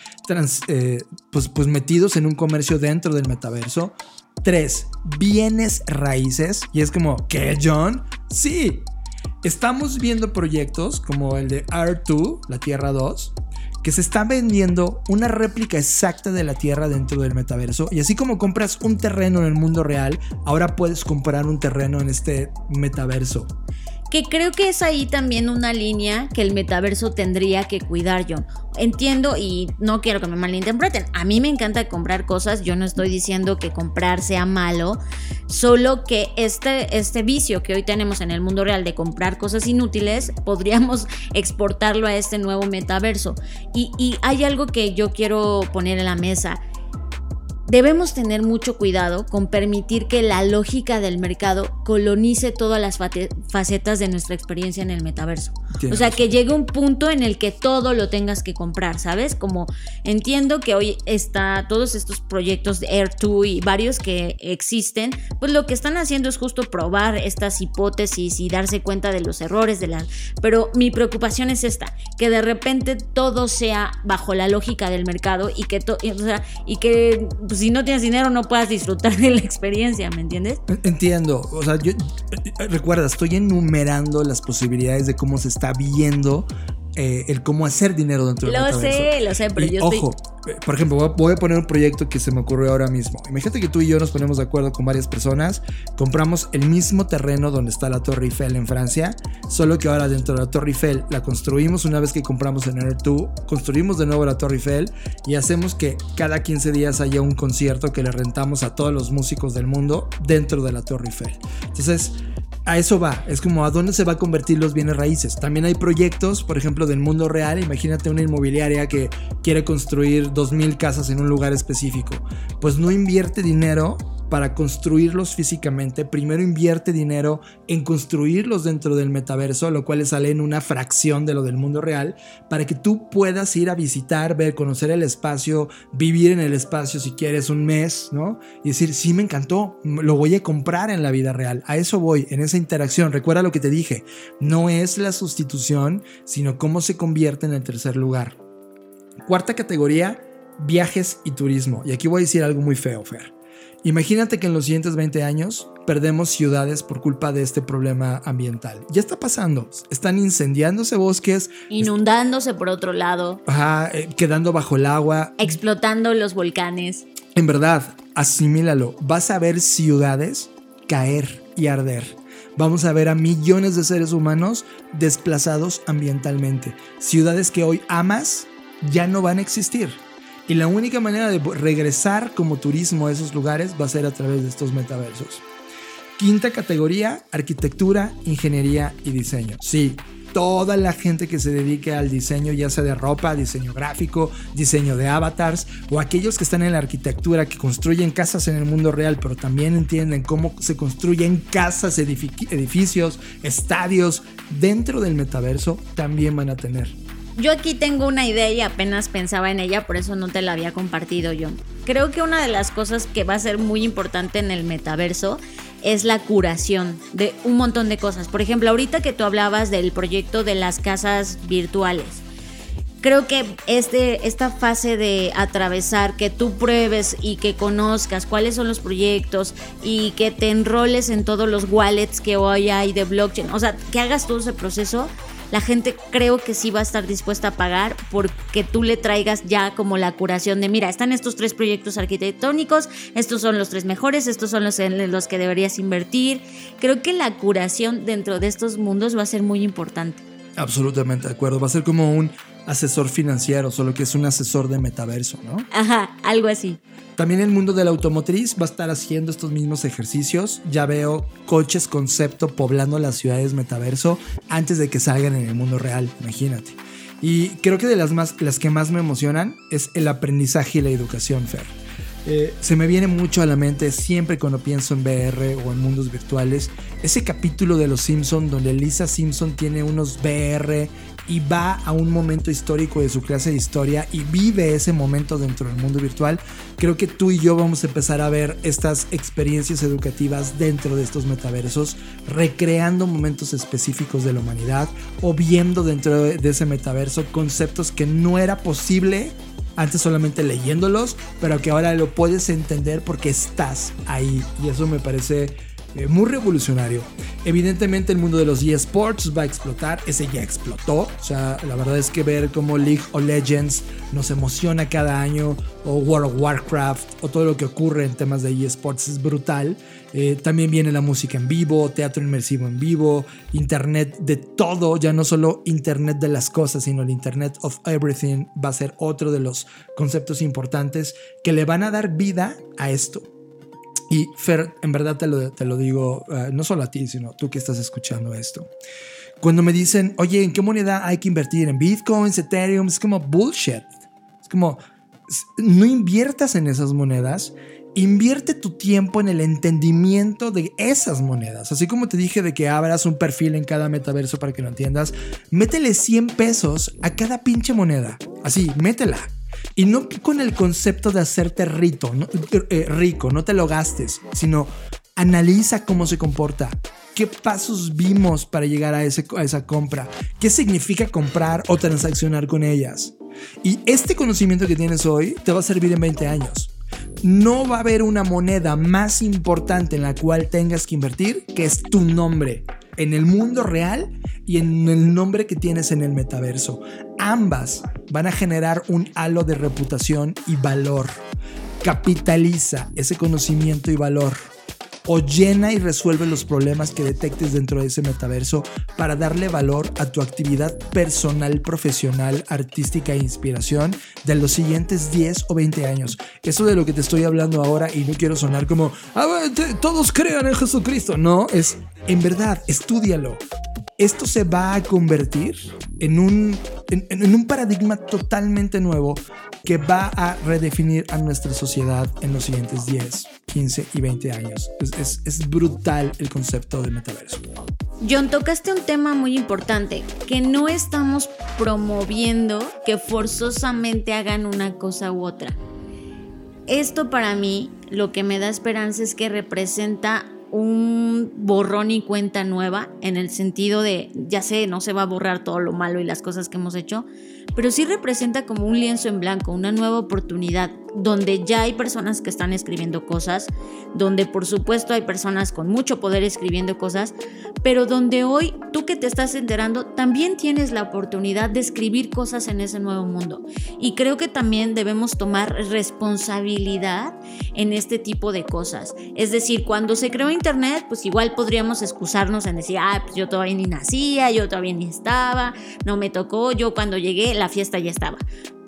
eh, pues, pues metidos en un comercio dentro del metaverso. Tres, bienes raíces. Y es como, ¿qué, John? Sí, Estamos viendo proyectos como el de R2, la Tierra 2, que se está vendiendo una réplica exacta de la Tierra dentro del metaverso. Y así como compras un terreno en el mundo real, ahora puedes comprar un terreno en este metaverso que creo que es ahí también una línea que el metaverso tendría que cuidar, yo. Entiendo y no quiero que me malinterpreten. A mí me encanta comprar cosas, yo no estoy diciendo que comprar sea malo, solo que este, este vicio que hoy tenemos en el mundo real de comprar cosas inútiles, podríamos exportarlo a este nuevo metaverso. Y, y hay algo que yo quiero poner en la mesa Debemos tener mucho cuidado con permitir que la lógica del mercado colonice todas las facetas de nuestra experiencia en el metaverso. o sea, que llegue un punto en el que todo lo tengas que comprar, ¿sabes? Como entiendo que hoy está todos estos proyectos de Air2 y varios que existen, pues lo que están haciendo es justo probar estas hipótesis y darse cuenta de los errores de las... Pero mi preocupación es esta, que de repente todo sea bajo la lógica del mercado y que, o sea, y que pues, si no tienes dinero no puedas disfrutar de la experiencia, ¿me entiendes? Entiendo, o sea, yo, eh, recuerda, estoy enumerando las posibilidades de cómo se está viendo eh, el cómo hacer dinero dentro del Lo sé, lo sé, pero yo Ojo, eh, por ejemplo, voy a poner un proyecto que se me ocurrió ahora mismo. Imagínate que tú y yo nos ponemos de acuerdo con varias personas, compramos el mismo terreno donde está la Torre Eiffel en Francia, solo que ahora dentro de la Torre Eiffel la construimos una vez que compramos en Air 2, construimos de nuevo la Torre Eiffel y hacemos que cada 15 días haya un concierto que le rentamos a todos los músicos del mundo dentro de la Torre Eiffel. Entonces, a eso va. Es como a dónde se va a convertir los bienes raíces. También hay proyectos, por ejemplo, del mundo real. Imagínate una inmobiliaria que quiere construir 2.000 casas en un lugar específico. Pues no invierte dinero para construirlos físicamente, primero invierte dinero en construirlos dentro del metaverso, lo cual sale en una fracción de lo del mundo real, para que tú puedas ir a visitar, ver, conocer el espacio, vivir en el espacio si quieres un mes, ¿no? Y decir, sí, me encantó, lo voy a comprar en la vida real. A eso voy, en esa interacción. Recuerda lo que te dije, no es la sustitución, sino cómo se convierte en el tercer lugar. Cuarta categoría, viajes y turismo. Y aquí voy a decir algo muy feo, Fer. Imagínate que en los siguientes 20 años perdemos ciudades por culpa de este problema ambiental. Ya está pasando. Están incendiándose bosques. Inundándose por otro lado. Ajá, eh, quedando bajo el agua. Explotando los volcanes. En verdad, asimílalo. Vas a ver ciudades caer y arder. Vamos a ver a millones de seres humanos desplazados ambientalmente. Ciudades que hoy amas ya no van a existir. Y la única manera de regresar como turismo a esos lugares va a ser a través de estos metaversos. Quinta categoría, arquitectura, ingeniería y diseño. Sí, toda la gente que se dedique al diseño, ya sea de ropa, diseño gráfico, diseño de avatars, o aquellos que están en la arquitectura, que construyen casas en el mundo real, pero también entienden cómo se construyen casas, edificios, estadios dentro del metaverso, también van a tener yo aquí tengo una idea y apenas pensaba en ella, por eso no te la había compartido yo. Creo que una de las cosas que va a ser muy importante en el metaverso es la curación de un montón de cosas. Por ejemplo, ahorita que tú hablabas del proyecto de las casas virtuales. Creo que este, esta fase de atravesar, que tú pruebes y que conozcas cuáles son los proyectos y que te enroles en todos los wallets que hoy hay de blockchain, o sea, que hagas todo ese proceso, la gente creo que sí va a estar dispuesta a pagar porque tú le traigas ya como la curación de, mira, están estos tres proyectos arquitectónicos, estos son los tres mejores, estos son los en los que deberías invertir. Creo que la curación dentro de estos mundos va a ser muy importante. Absolutamente de acuerdo, va a ser como un asesor financiero, solo que es un asesor de metaverso, ¿no? Ajá, algo así. También el mundo de la automotriz va a estar haciendo estos mismos ejercicios. Ya veo coches concepto poblando las ciudades metaverso antes de que salgan en el mundo real, imagínate. Y creo que de las, más, las que más me emocionan es el aprendizaje y la educación, Fer. Eh, se me viene mucho a la mente siempre cuando pienso en VR o en mundos virtuales, ese capítulo de Los Simpson donde Lisa Simpson tiene unos VR y va a un momento histórico de su clase de historia y vive ese momento dentro del mundo virtual, creo que tú y yo vamos a empezar a ver estas experiencias educativas dentro de estos metaversos, recreando momentos específicos de la humanidad o viendo dentro de ese metaverso conceptos que no era posible antes solamente leyéndolos, pero que ahora lo puedes entender porque estás ahí. Y eso me parece eh, muy revolucionario. Evidentemente el mundo de los eSports va a explotar, ese ya explotó, o sea, la verdad es que ver cómo League of Legends nos emociona cada año, o World of Warcraft, o todo lo que ocurre en temas de eSports es brutal. Eh, también viene la música en vivo, teatro inmersivo en vivo, internet de todo, ya no solo internet de las cosas, sino el internet of everything va a ser otro de los conceptos importantes que le van a dar vida a esto. Y Fer, en verdad te lo, te lo digo, eh, no solo a ti, sino tú que estás escuchando esto. Cuando me dicen, oye, ¿en qué moneda hay que invertir? ¿En Bitcoin, Ethereum? Es como bullshit. Es como, no inviertas en esas monedas. Invierte tu tiempo en el entendimiento de esas monedas. Así como te dije de que abras un perfil en cada metaverso para que lo entiendas, métele 100 pesos a cada pinche moneda. Así, métela y no con el concepto de hacerte eh, rico, no te lo gastes, sino analiza cómo se comporta. ¿Qué pasos vimos para llegar a, ese, a esa compra? ¿Qué significa comprar o transaccionar con ellas? Y este conocimiento que tienes hoy te va a servir en 20 años. No va a haber una moneda más importante en la cual tengas que invertir que es tu nombre en el mundo real y en el nombre que tienes en el metaverso. Ambas van a generar un halo de reputación y valor. Capitaliza ese conocimiento y valor o llena y resuelve los problemas que detectes dentro de ese metaverso para darle valor a tu actividad personal, profesional, artística e inspiración de los siguientes 10 o 20 años. Eso de lo que te estoy hablando ahora y no quiero sonar como, ah, todos crean en Jesucristo. No, es en verdad, estudialo. Esto se va a convertir en un, en, un paradigma totalmente nuevo que va a redefinir a nuestra sociedad en los siguientes 10, 15 y 20 años. Es, brutal el concepto de metaverso. John, tocaste un tema muy importante, que no estamos promoviendo que forzosamente hagan una cosa u otra. Esto para mí lo que me da esperanza es que representa un borrón y cuenta nueva en el sentido de, ya sé, no se va a borrar todo lo malo y las cosas que hemos hecho, pero sí representa como un lienzo en blanco, una nueva oportunidad, donde ya hay personas que están escribiendo cosas, donde por supuesto hay personas con mucho poder escribiendo cosas, pero donde hoy tú que te estás enterando también tienes la oportunidad de escribir cosas en ese nuevo mundo. Y creo que también debemos tomar responsabilidad en este tipo de cosas. Es decir, cuando se creó Internet, pues igual podríamos excusarnos en decir, ah, pues yo todavía ni nacía, yo todavía ni estaba, no me tocó, yo cuando llegué la fiesta ya estaba.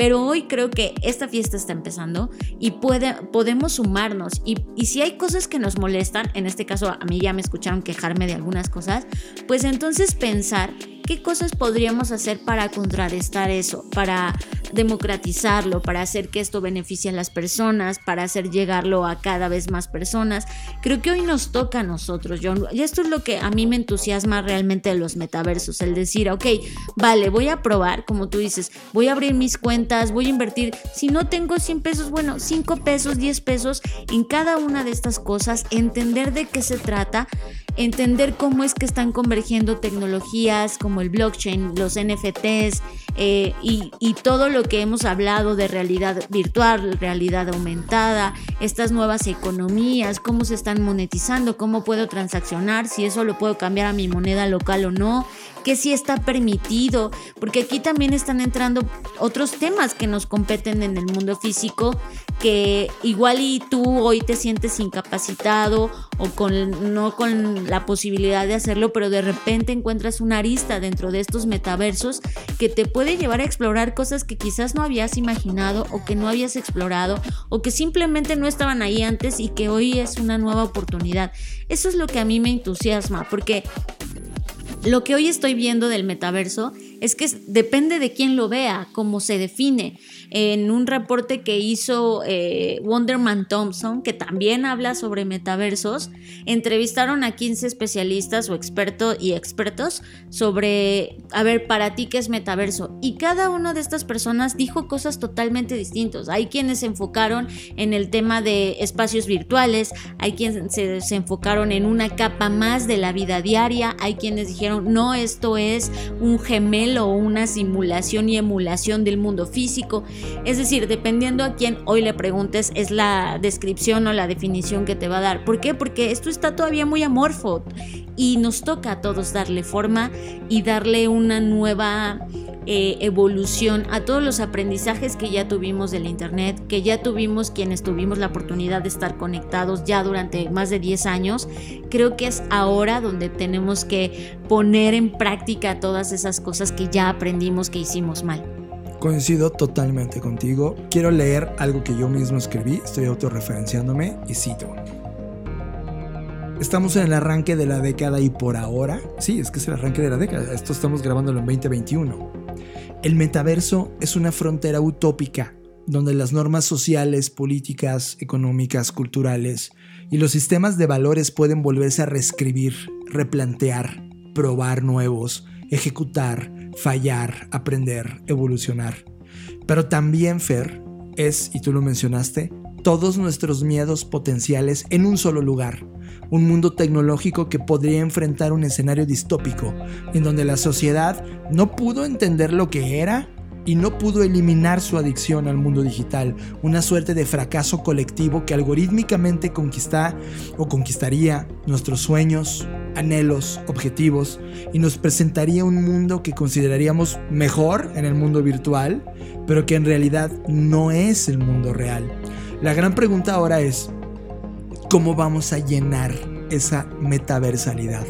Pero hoy creo que esta fiesta está empezando y puede, podemos sumarnos. Y, y si hay cosas que nos molestan, en este caso a mí ya me escucharon quejarme de algunas cosas, pues entonces pensar qué cosas podríamos hacer para contrarrestar eso, para democratizarlo, para hacer que esto beneficie a las personas, para hacer llegarlo a cada vez más personas. Creo que hoy nos toca a nosotros, John. Y esto es lo que a mí me entusiasma realmente de los metaversos, el decir, ok, vale, voy a probar, como tú dices, voy a abrir mis cuentas, voy a invertir. Si no tengo 100 pesos, bueno, 5 pesos, 10 pesos en cada una de estas cosas, entender de qué se trata, entender cómo es que están convergiendo tecnologías como el blockchain, los NFTs eh, y, todo lo que hemos hablado de realidad virtual, realidad aumentada, estas nuevas economías, cómo se están monetizando, cómo puedo transaccionar, si eso lo puedo cambiar a mi moneda local o no, que si está permitido, porque aquí también están entrando otros temas que nos competen en el mundo físico, que igual y tú hoy te sientes incapacitado o con, no con la posibilidad de hacerlo, pero de repente encuentras una arista dentro de estos metaversos que te puede llevar a explorar cosas que quizás no habías imaginado o que no habías explorado o que simplemente no estaban ahí antes y que hoy es una nueva oportunidad. Eso es lo que a mí me entusiasma, porque lo que hoy estoy viendo del metaverso es que depende de quién lo vea, cómo se define en un reporte que hizo eh, Wonderman Thompson, que también habla sobre metaversos, entrevistaron a 15 especialistas o expertos y expertos sobre, a ver, para ti qué es metaverso. Y cada una de estas personas dijo cosas totalmente distintas. Hay quienes se enfocaron en el tema de espacios virtuales, hay quienes se, se enfocaron en una capa más de la vida diaria, hay quienes dijeron, no, esto es un gemelo o una simulación y emulación del mundo físico. Es decir, dependiendo a quién hoy le preguntes, es la descripción o la definición que te va a dar. ¿Por qué? Porque esto está todavía muy amorfo y nos toca a todos darle forma y darle una nueva eh, evolución a todos los aprendizajes que ya tuvimos del Internet, que ya tuvimos quienes tuvimos la oportunidad de estar conectados ya durante más de 10 años. Creo que es ahora donde tenemos que poner en práctica todas esas cosas que ya aprendimos que hicimos mal. Coincido totalmente contigo. Quiero leer algo que yo mismo escribí, estoy autorreferenciándome y cito. Estamos en el arranque de la década y por ahora, sí, es que es el arranque de la década, esto estamos grabándolo en 2021. El metaverso es una frontera utópica donde las normas sociales, políticas, económicas, culturales y los sistemas de valores pueden volverse a reescribir, replantear, probar nuevos, ejecutar, fallar, aprender, evolucionar. Pero también, Fer, es, y tú lo mencionaste, todos nuestros miedos potenciales en un solo lugar. Un mundo tecnológico que podría enfrentar un escenario distópico, en donde la sociedad no pudo entender lo que era y no pudo eliminar su adicción al mundo digital, una suerte de fracaso colectivo que algorítmicamente conquista o conquistaría nuestros sueños, anhelos, objetivos y nos presentaría un mundo que consideraríamos mejor en el mundo virtual, pero que en realidad no es el mundo real. La gran pregunta ahora es, ¿cómo vamos a llenar esa metaversalidad?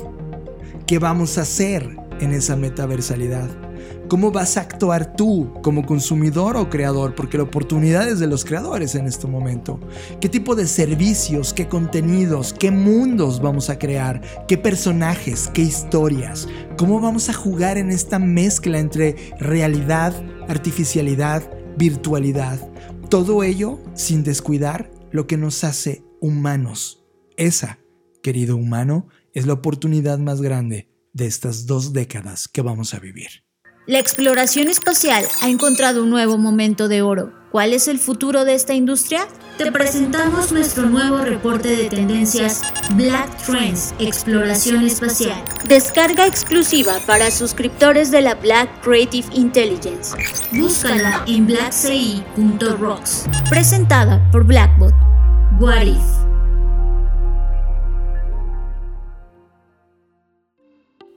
¿Qué vamos a hacer en esa metaversalidad? ¿Cómo vas a actuar tú como consumidor o creador? Porque la oportunidad es de los creadores en este momento. ¿Qué tipo de servicios, qué contenidos, qué mundos vamos a crear? ¿Qué personajes, qué historias? ¿Cómo vamos a jugar en esta mezcla entre realidad, artificialidad, virtualidad? Todo ello sin descuidar lo que nos hace humanos. Esa, querido humano, es la oportunidad más grande de estas dos décadas que vamos a vivir. La exploración espacial ha encontrado un nuevo momento de oro. ¿Cuál es el futuro de esta industria? Te presentamos nuestro nuevo reporte de tendencias Black Trends Exploración Espacial. Descarga exclusiva para suscriptores de la Black Creative Intelligence. Búscala en blackci.rocks. Presentada por Blackbot. What If?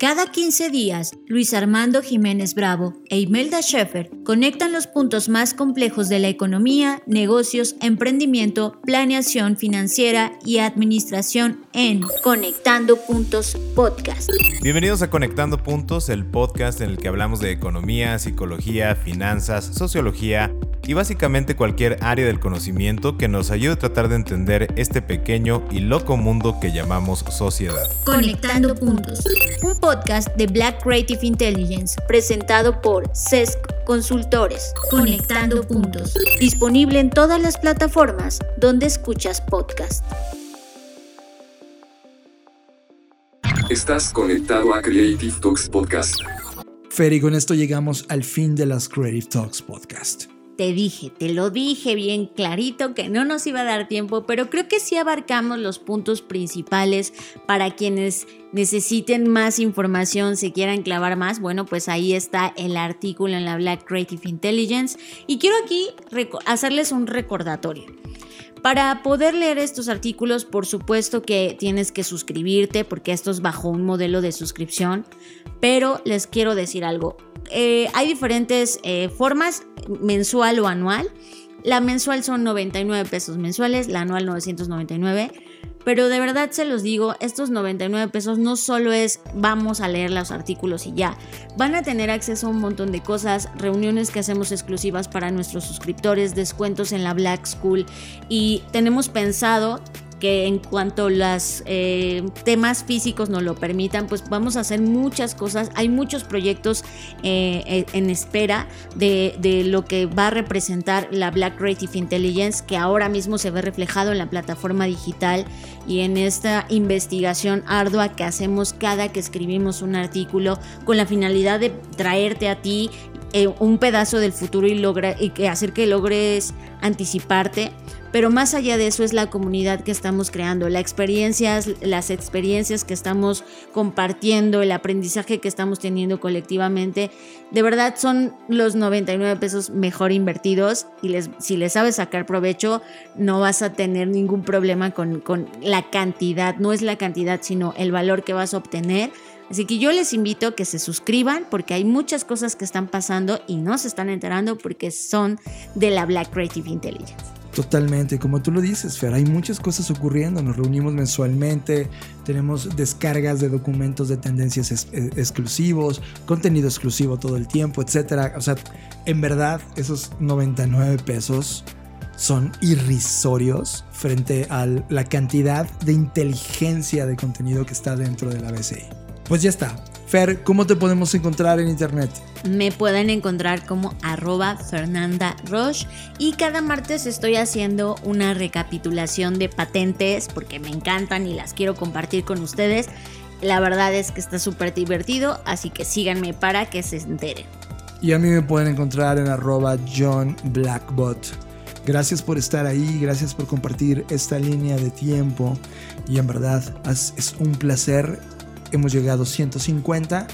Cada 15 días, Luis Armando Jiménez Bravo e Imelda Schaeffer conectan los puntos más complejos de la economía, negocios, emprendimiento, planeación financiera y administración en Conectando Puntos Podcast. Bienvenidos a Conectando Puntos, el podcast en el que hablamos de economía, psicología, finanzas, sociología y básicamente cualquier área del conocimiento que nos ayude a tratar de entender este pequeño y loco mundo que llamamos sociedad. Conectando Puntos, un podcast de Black Creative Intelligence presentado por CESC Consultores. Conectando Puntos, disponible en todas las plataformas donde escuchas podcast. Estás conectado a Creative Talks Podcast. Fer, y con esto llegamos al fin de las Creative Talks Podcast. Te dije, te lo dije bien clarito que no nos iba a dar tiempo, pero creo que sí abarcamos los puntos principales para quienes necesiten más información, se quieran clavar más. Bueno, pues ahí está el artículo en la Black Creative Intelligence y quiero aquí hacerles un recordatorio. Para poder leer estos artículos, por supuesto que tienes que suscribirte porque esto es bajo un modelo de suscripción, pero les quiero decir algo. Eh, hay diferentes eh, formas, mensual o anual. La mensual son 99 pesos mensuales, la anual 999. Pero de verdad se los digo, estos 99 pesos no solo es vamos a leer los artículos y ya. Van a tener acceso a un montón de cosas, reuniones que hacemos exclusivas para nuestros suscriptores, descuentos en la Black School y tenemos pensado que en cuanto los eh, temas físicos nos lo permitan, pues vamos a hacer muchas cosas. Hay muchos proyectos eh, eh, en espera de, de, lo que va a representar la Black Creative Intelligence, que ahora mismo se ve reflejado en la plataforma digital y en esta investigación ardua que hacemos cada que escribimos un artículo con la finalidad de traerte a ti un pedazo del futuro y, logra, y hacer que logres anticiparte pero más allá de eso es la comunidad que estamos creando, las experiencias, las experiencias que estamos compartiendo, el aprendizaje que estamos teniendo colectivamente, de verdad son los 99 pesos mejor invertidos y les, si les sabes sacar provecho no vas a tener ningún problema con, con la cantidad, no es la cantidad sino el valor que vas a obtener. Así que yo les invito a que se suscriban porque hay muchas cosas que están pasando y no se están enterando porque son de la Black Creative Intelligence. Totalmente, como tú lo dices, Fer, hay muchas cosas ocurriendo, nos reunimos mensualmente, tenemos descargas de documentos de tendencias eh, exclusivos, contenido exclusivo todo el tiempo, etcétera. O sea, en verdad, esos 99 pesos son irrisorios frente a la cantidad de inteligencia de contenido que está dentro de la BCI. Pues ya está. Fer, ¿cómo te podemos encontrar en internet? me pueden encontrar como arroba Fernanda Roche y cada martes estoy haciendo una recapitulación de patentes porque me encantan y las quiero compartir con ustedes. La verdad es que está súper divertido, así que síganme para que se enteren. Y a mí me pueden encontrar en arroba John Blackbot. Gracias por estar ahí, gracias por compartir esta línea de tiempo y en verdad es un placer. Hemos llegado a 150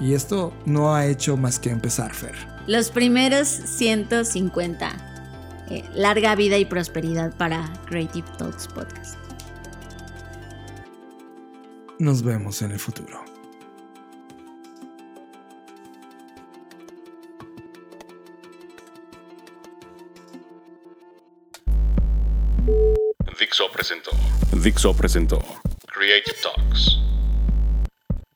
y esto no ha hecho más que empezar, Fer. Los primeros 150. Eh, larga vida y prosperidad para Creative Talks Podcast. Nos vemos en el futuro. Dixo presentó. Dixo presentó. Creative Talks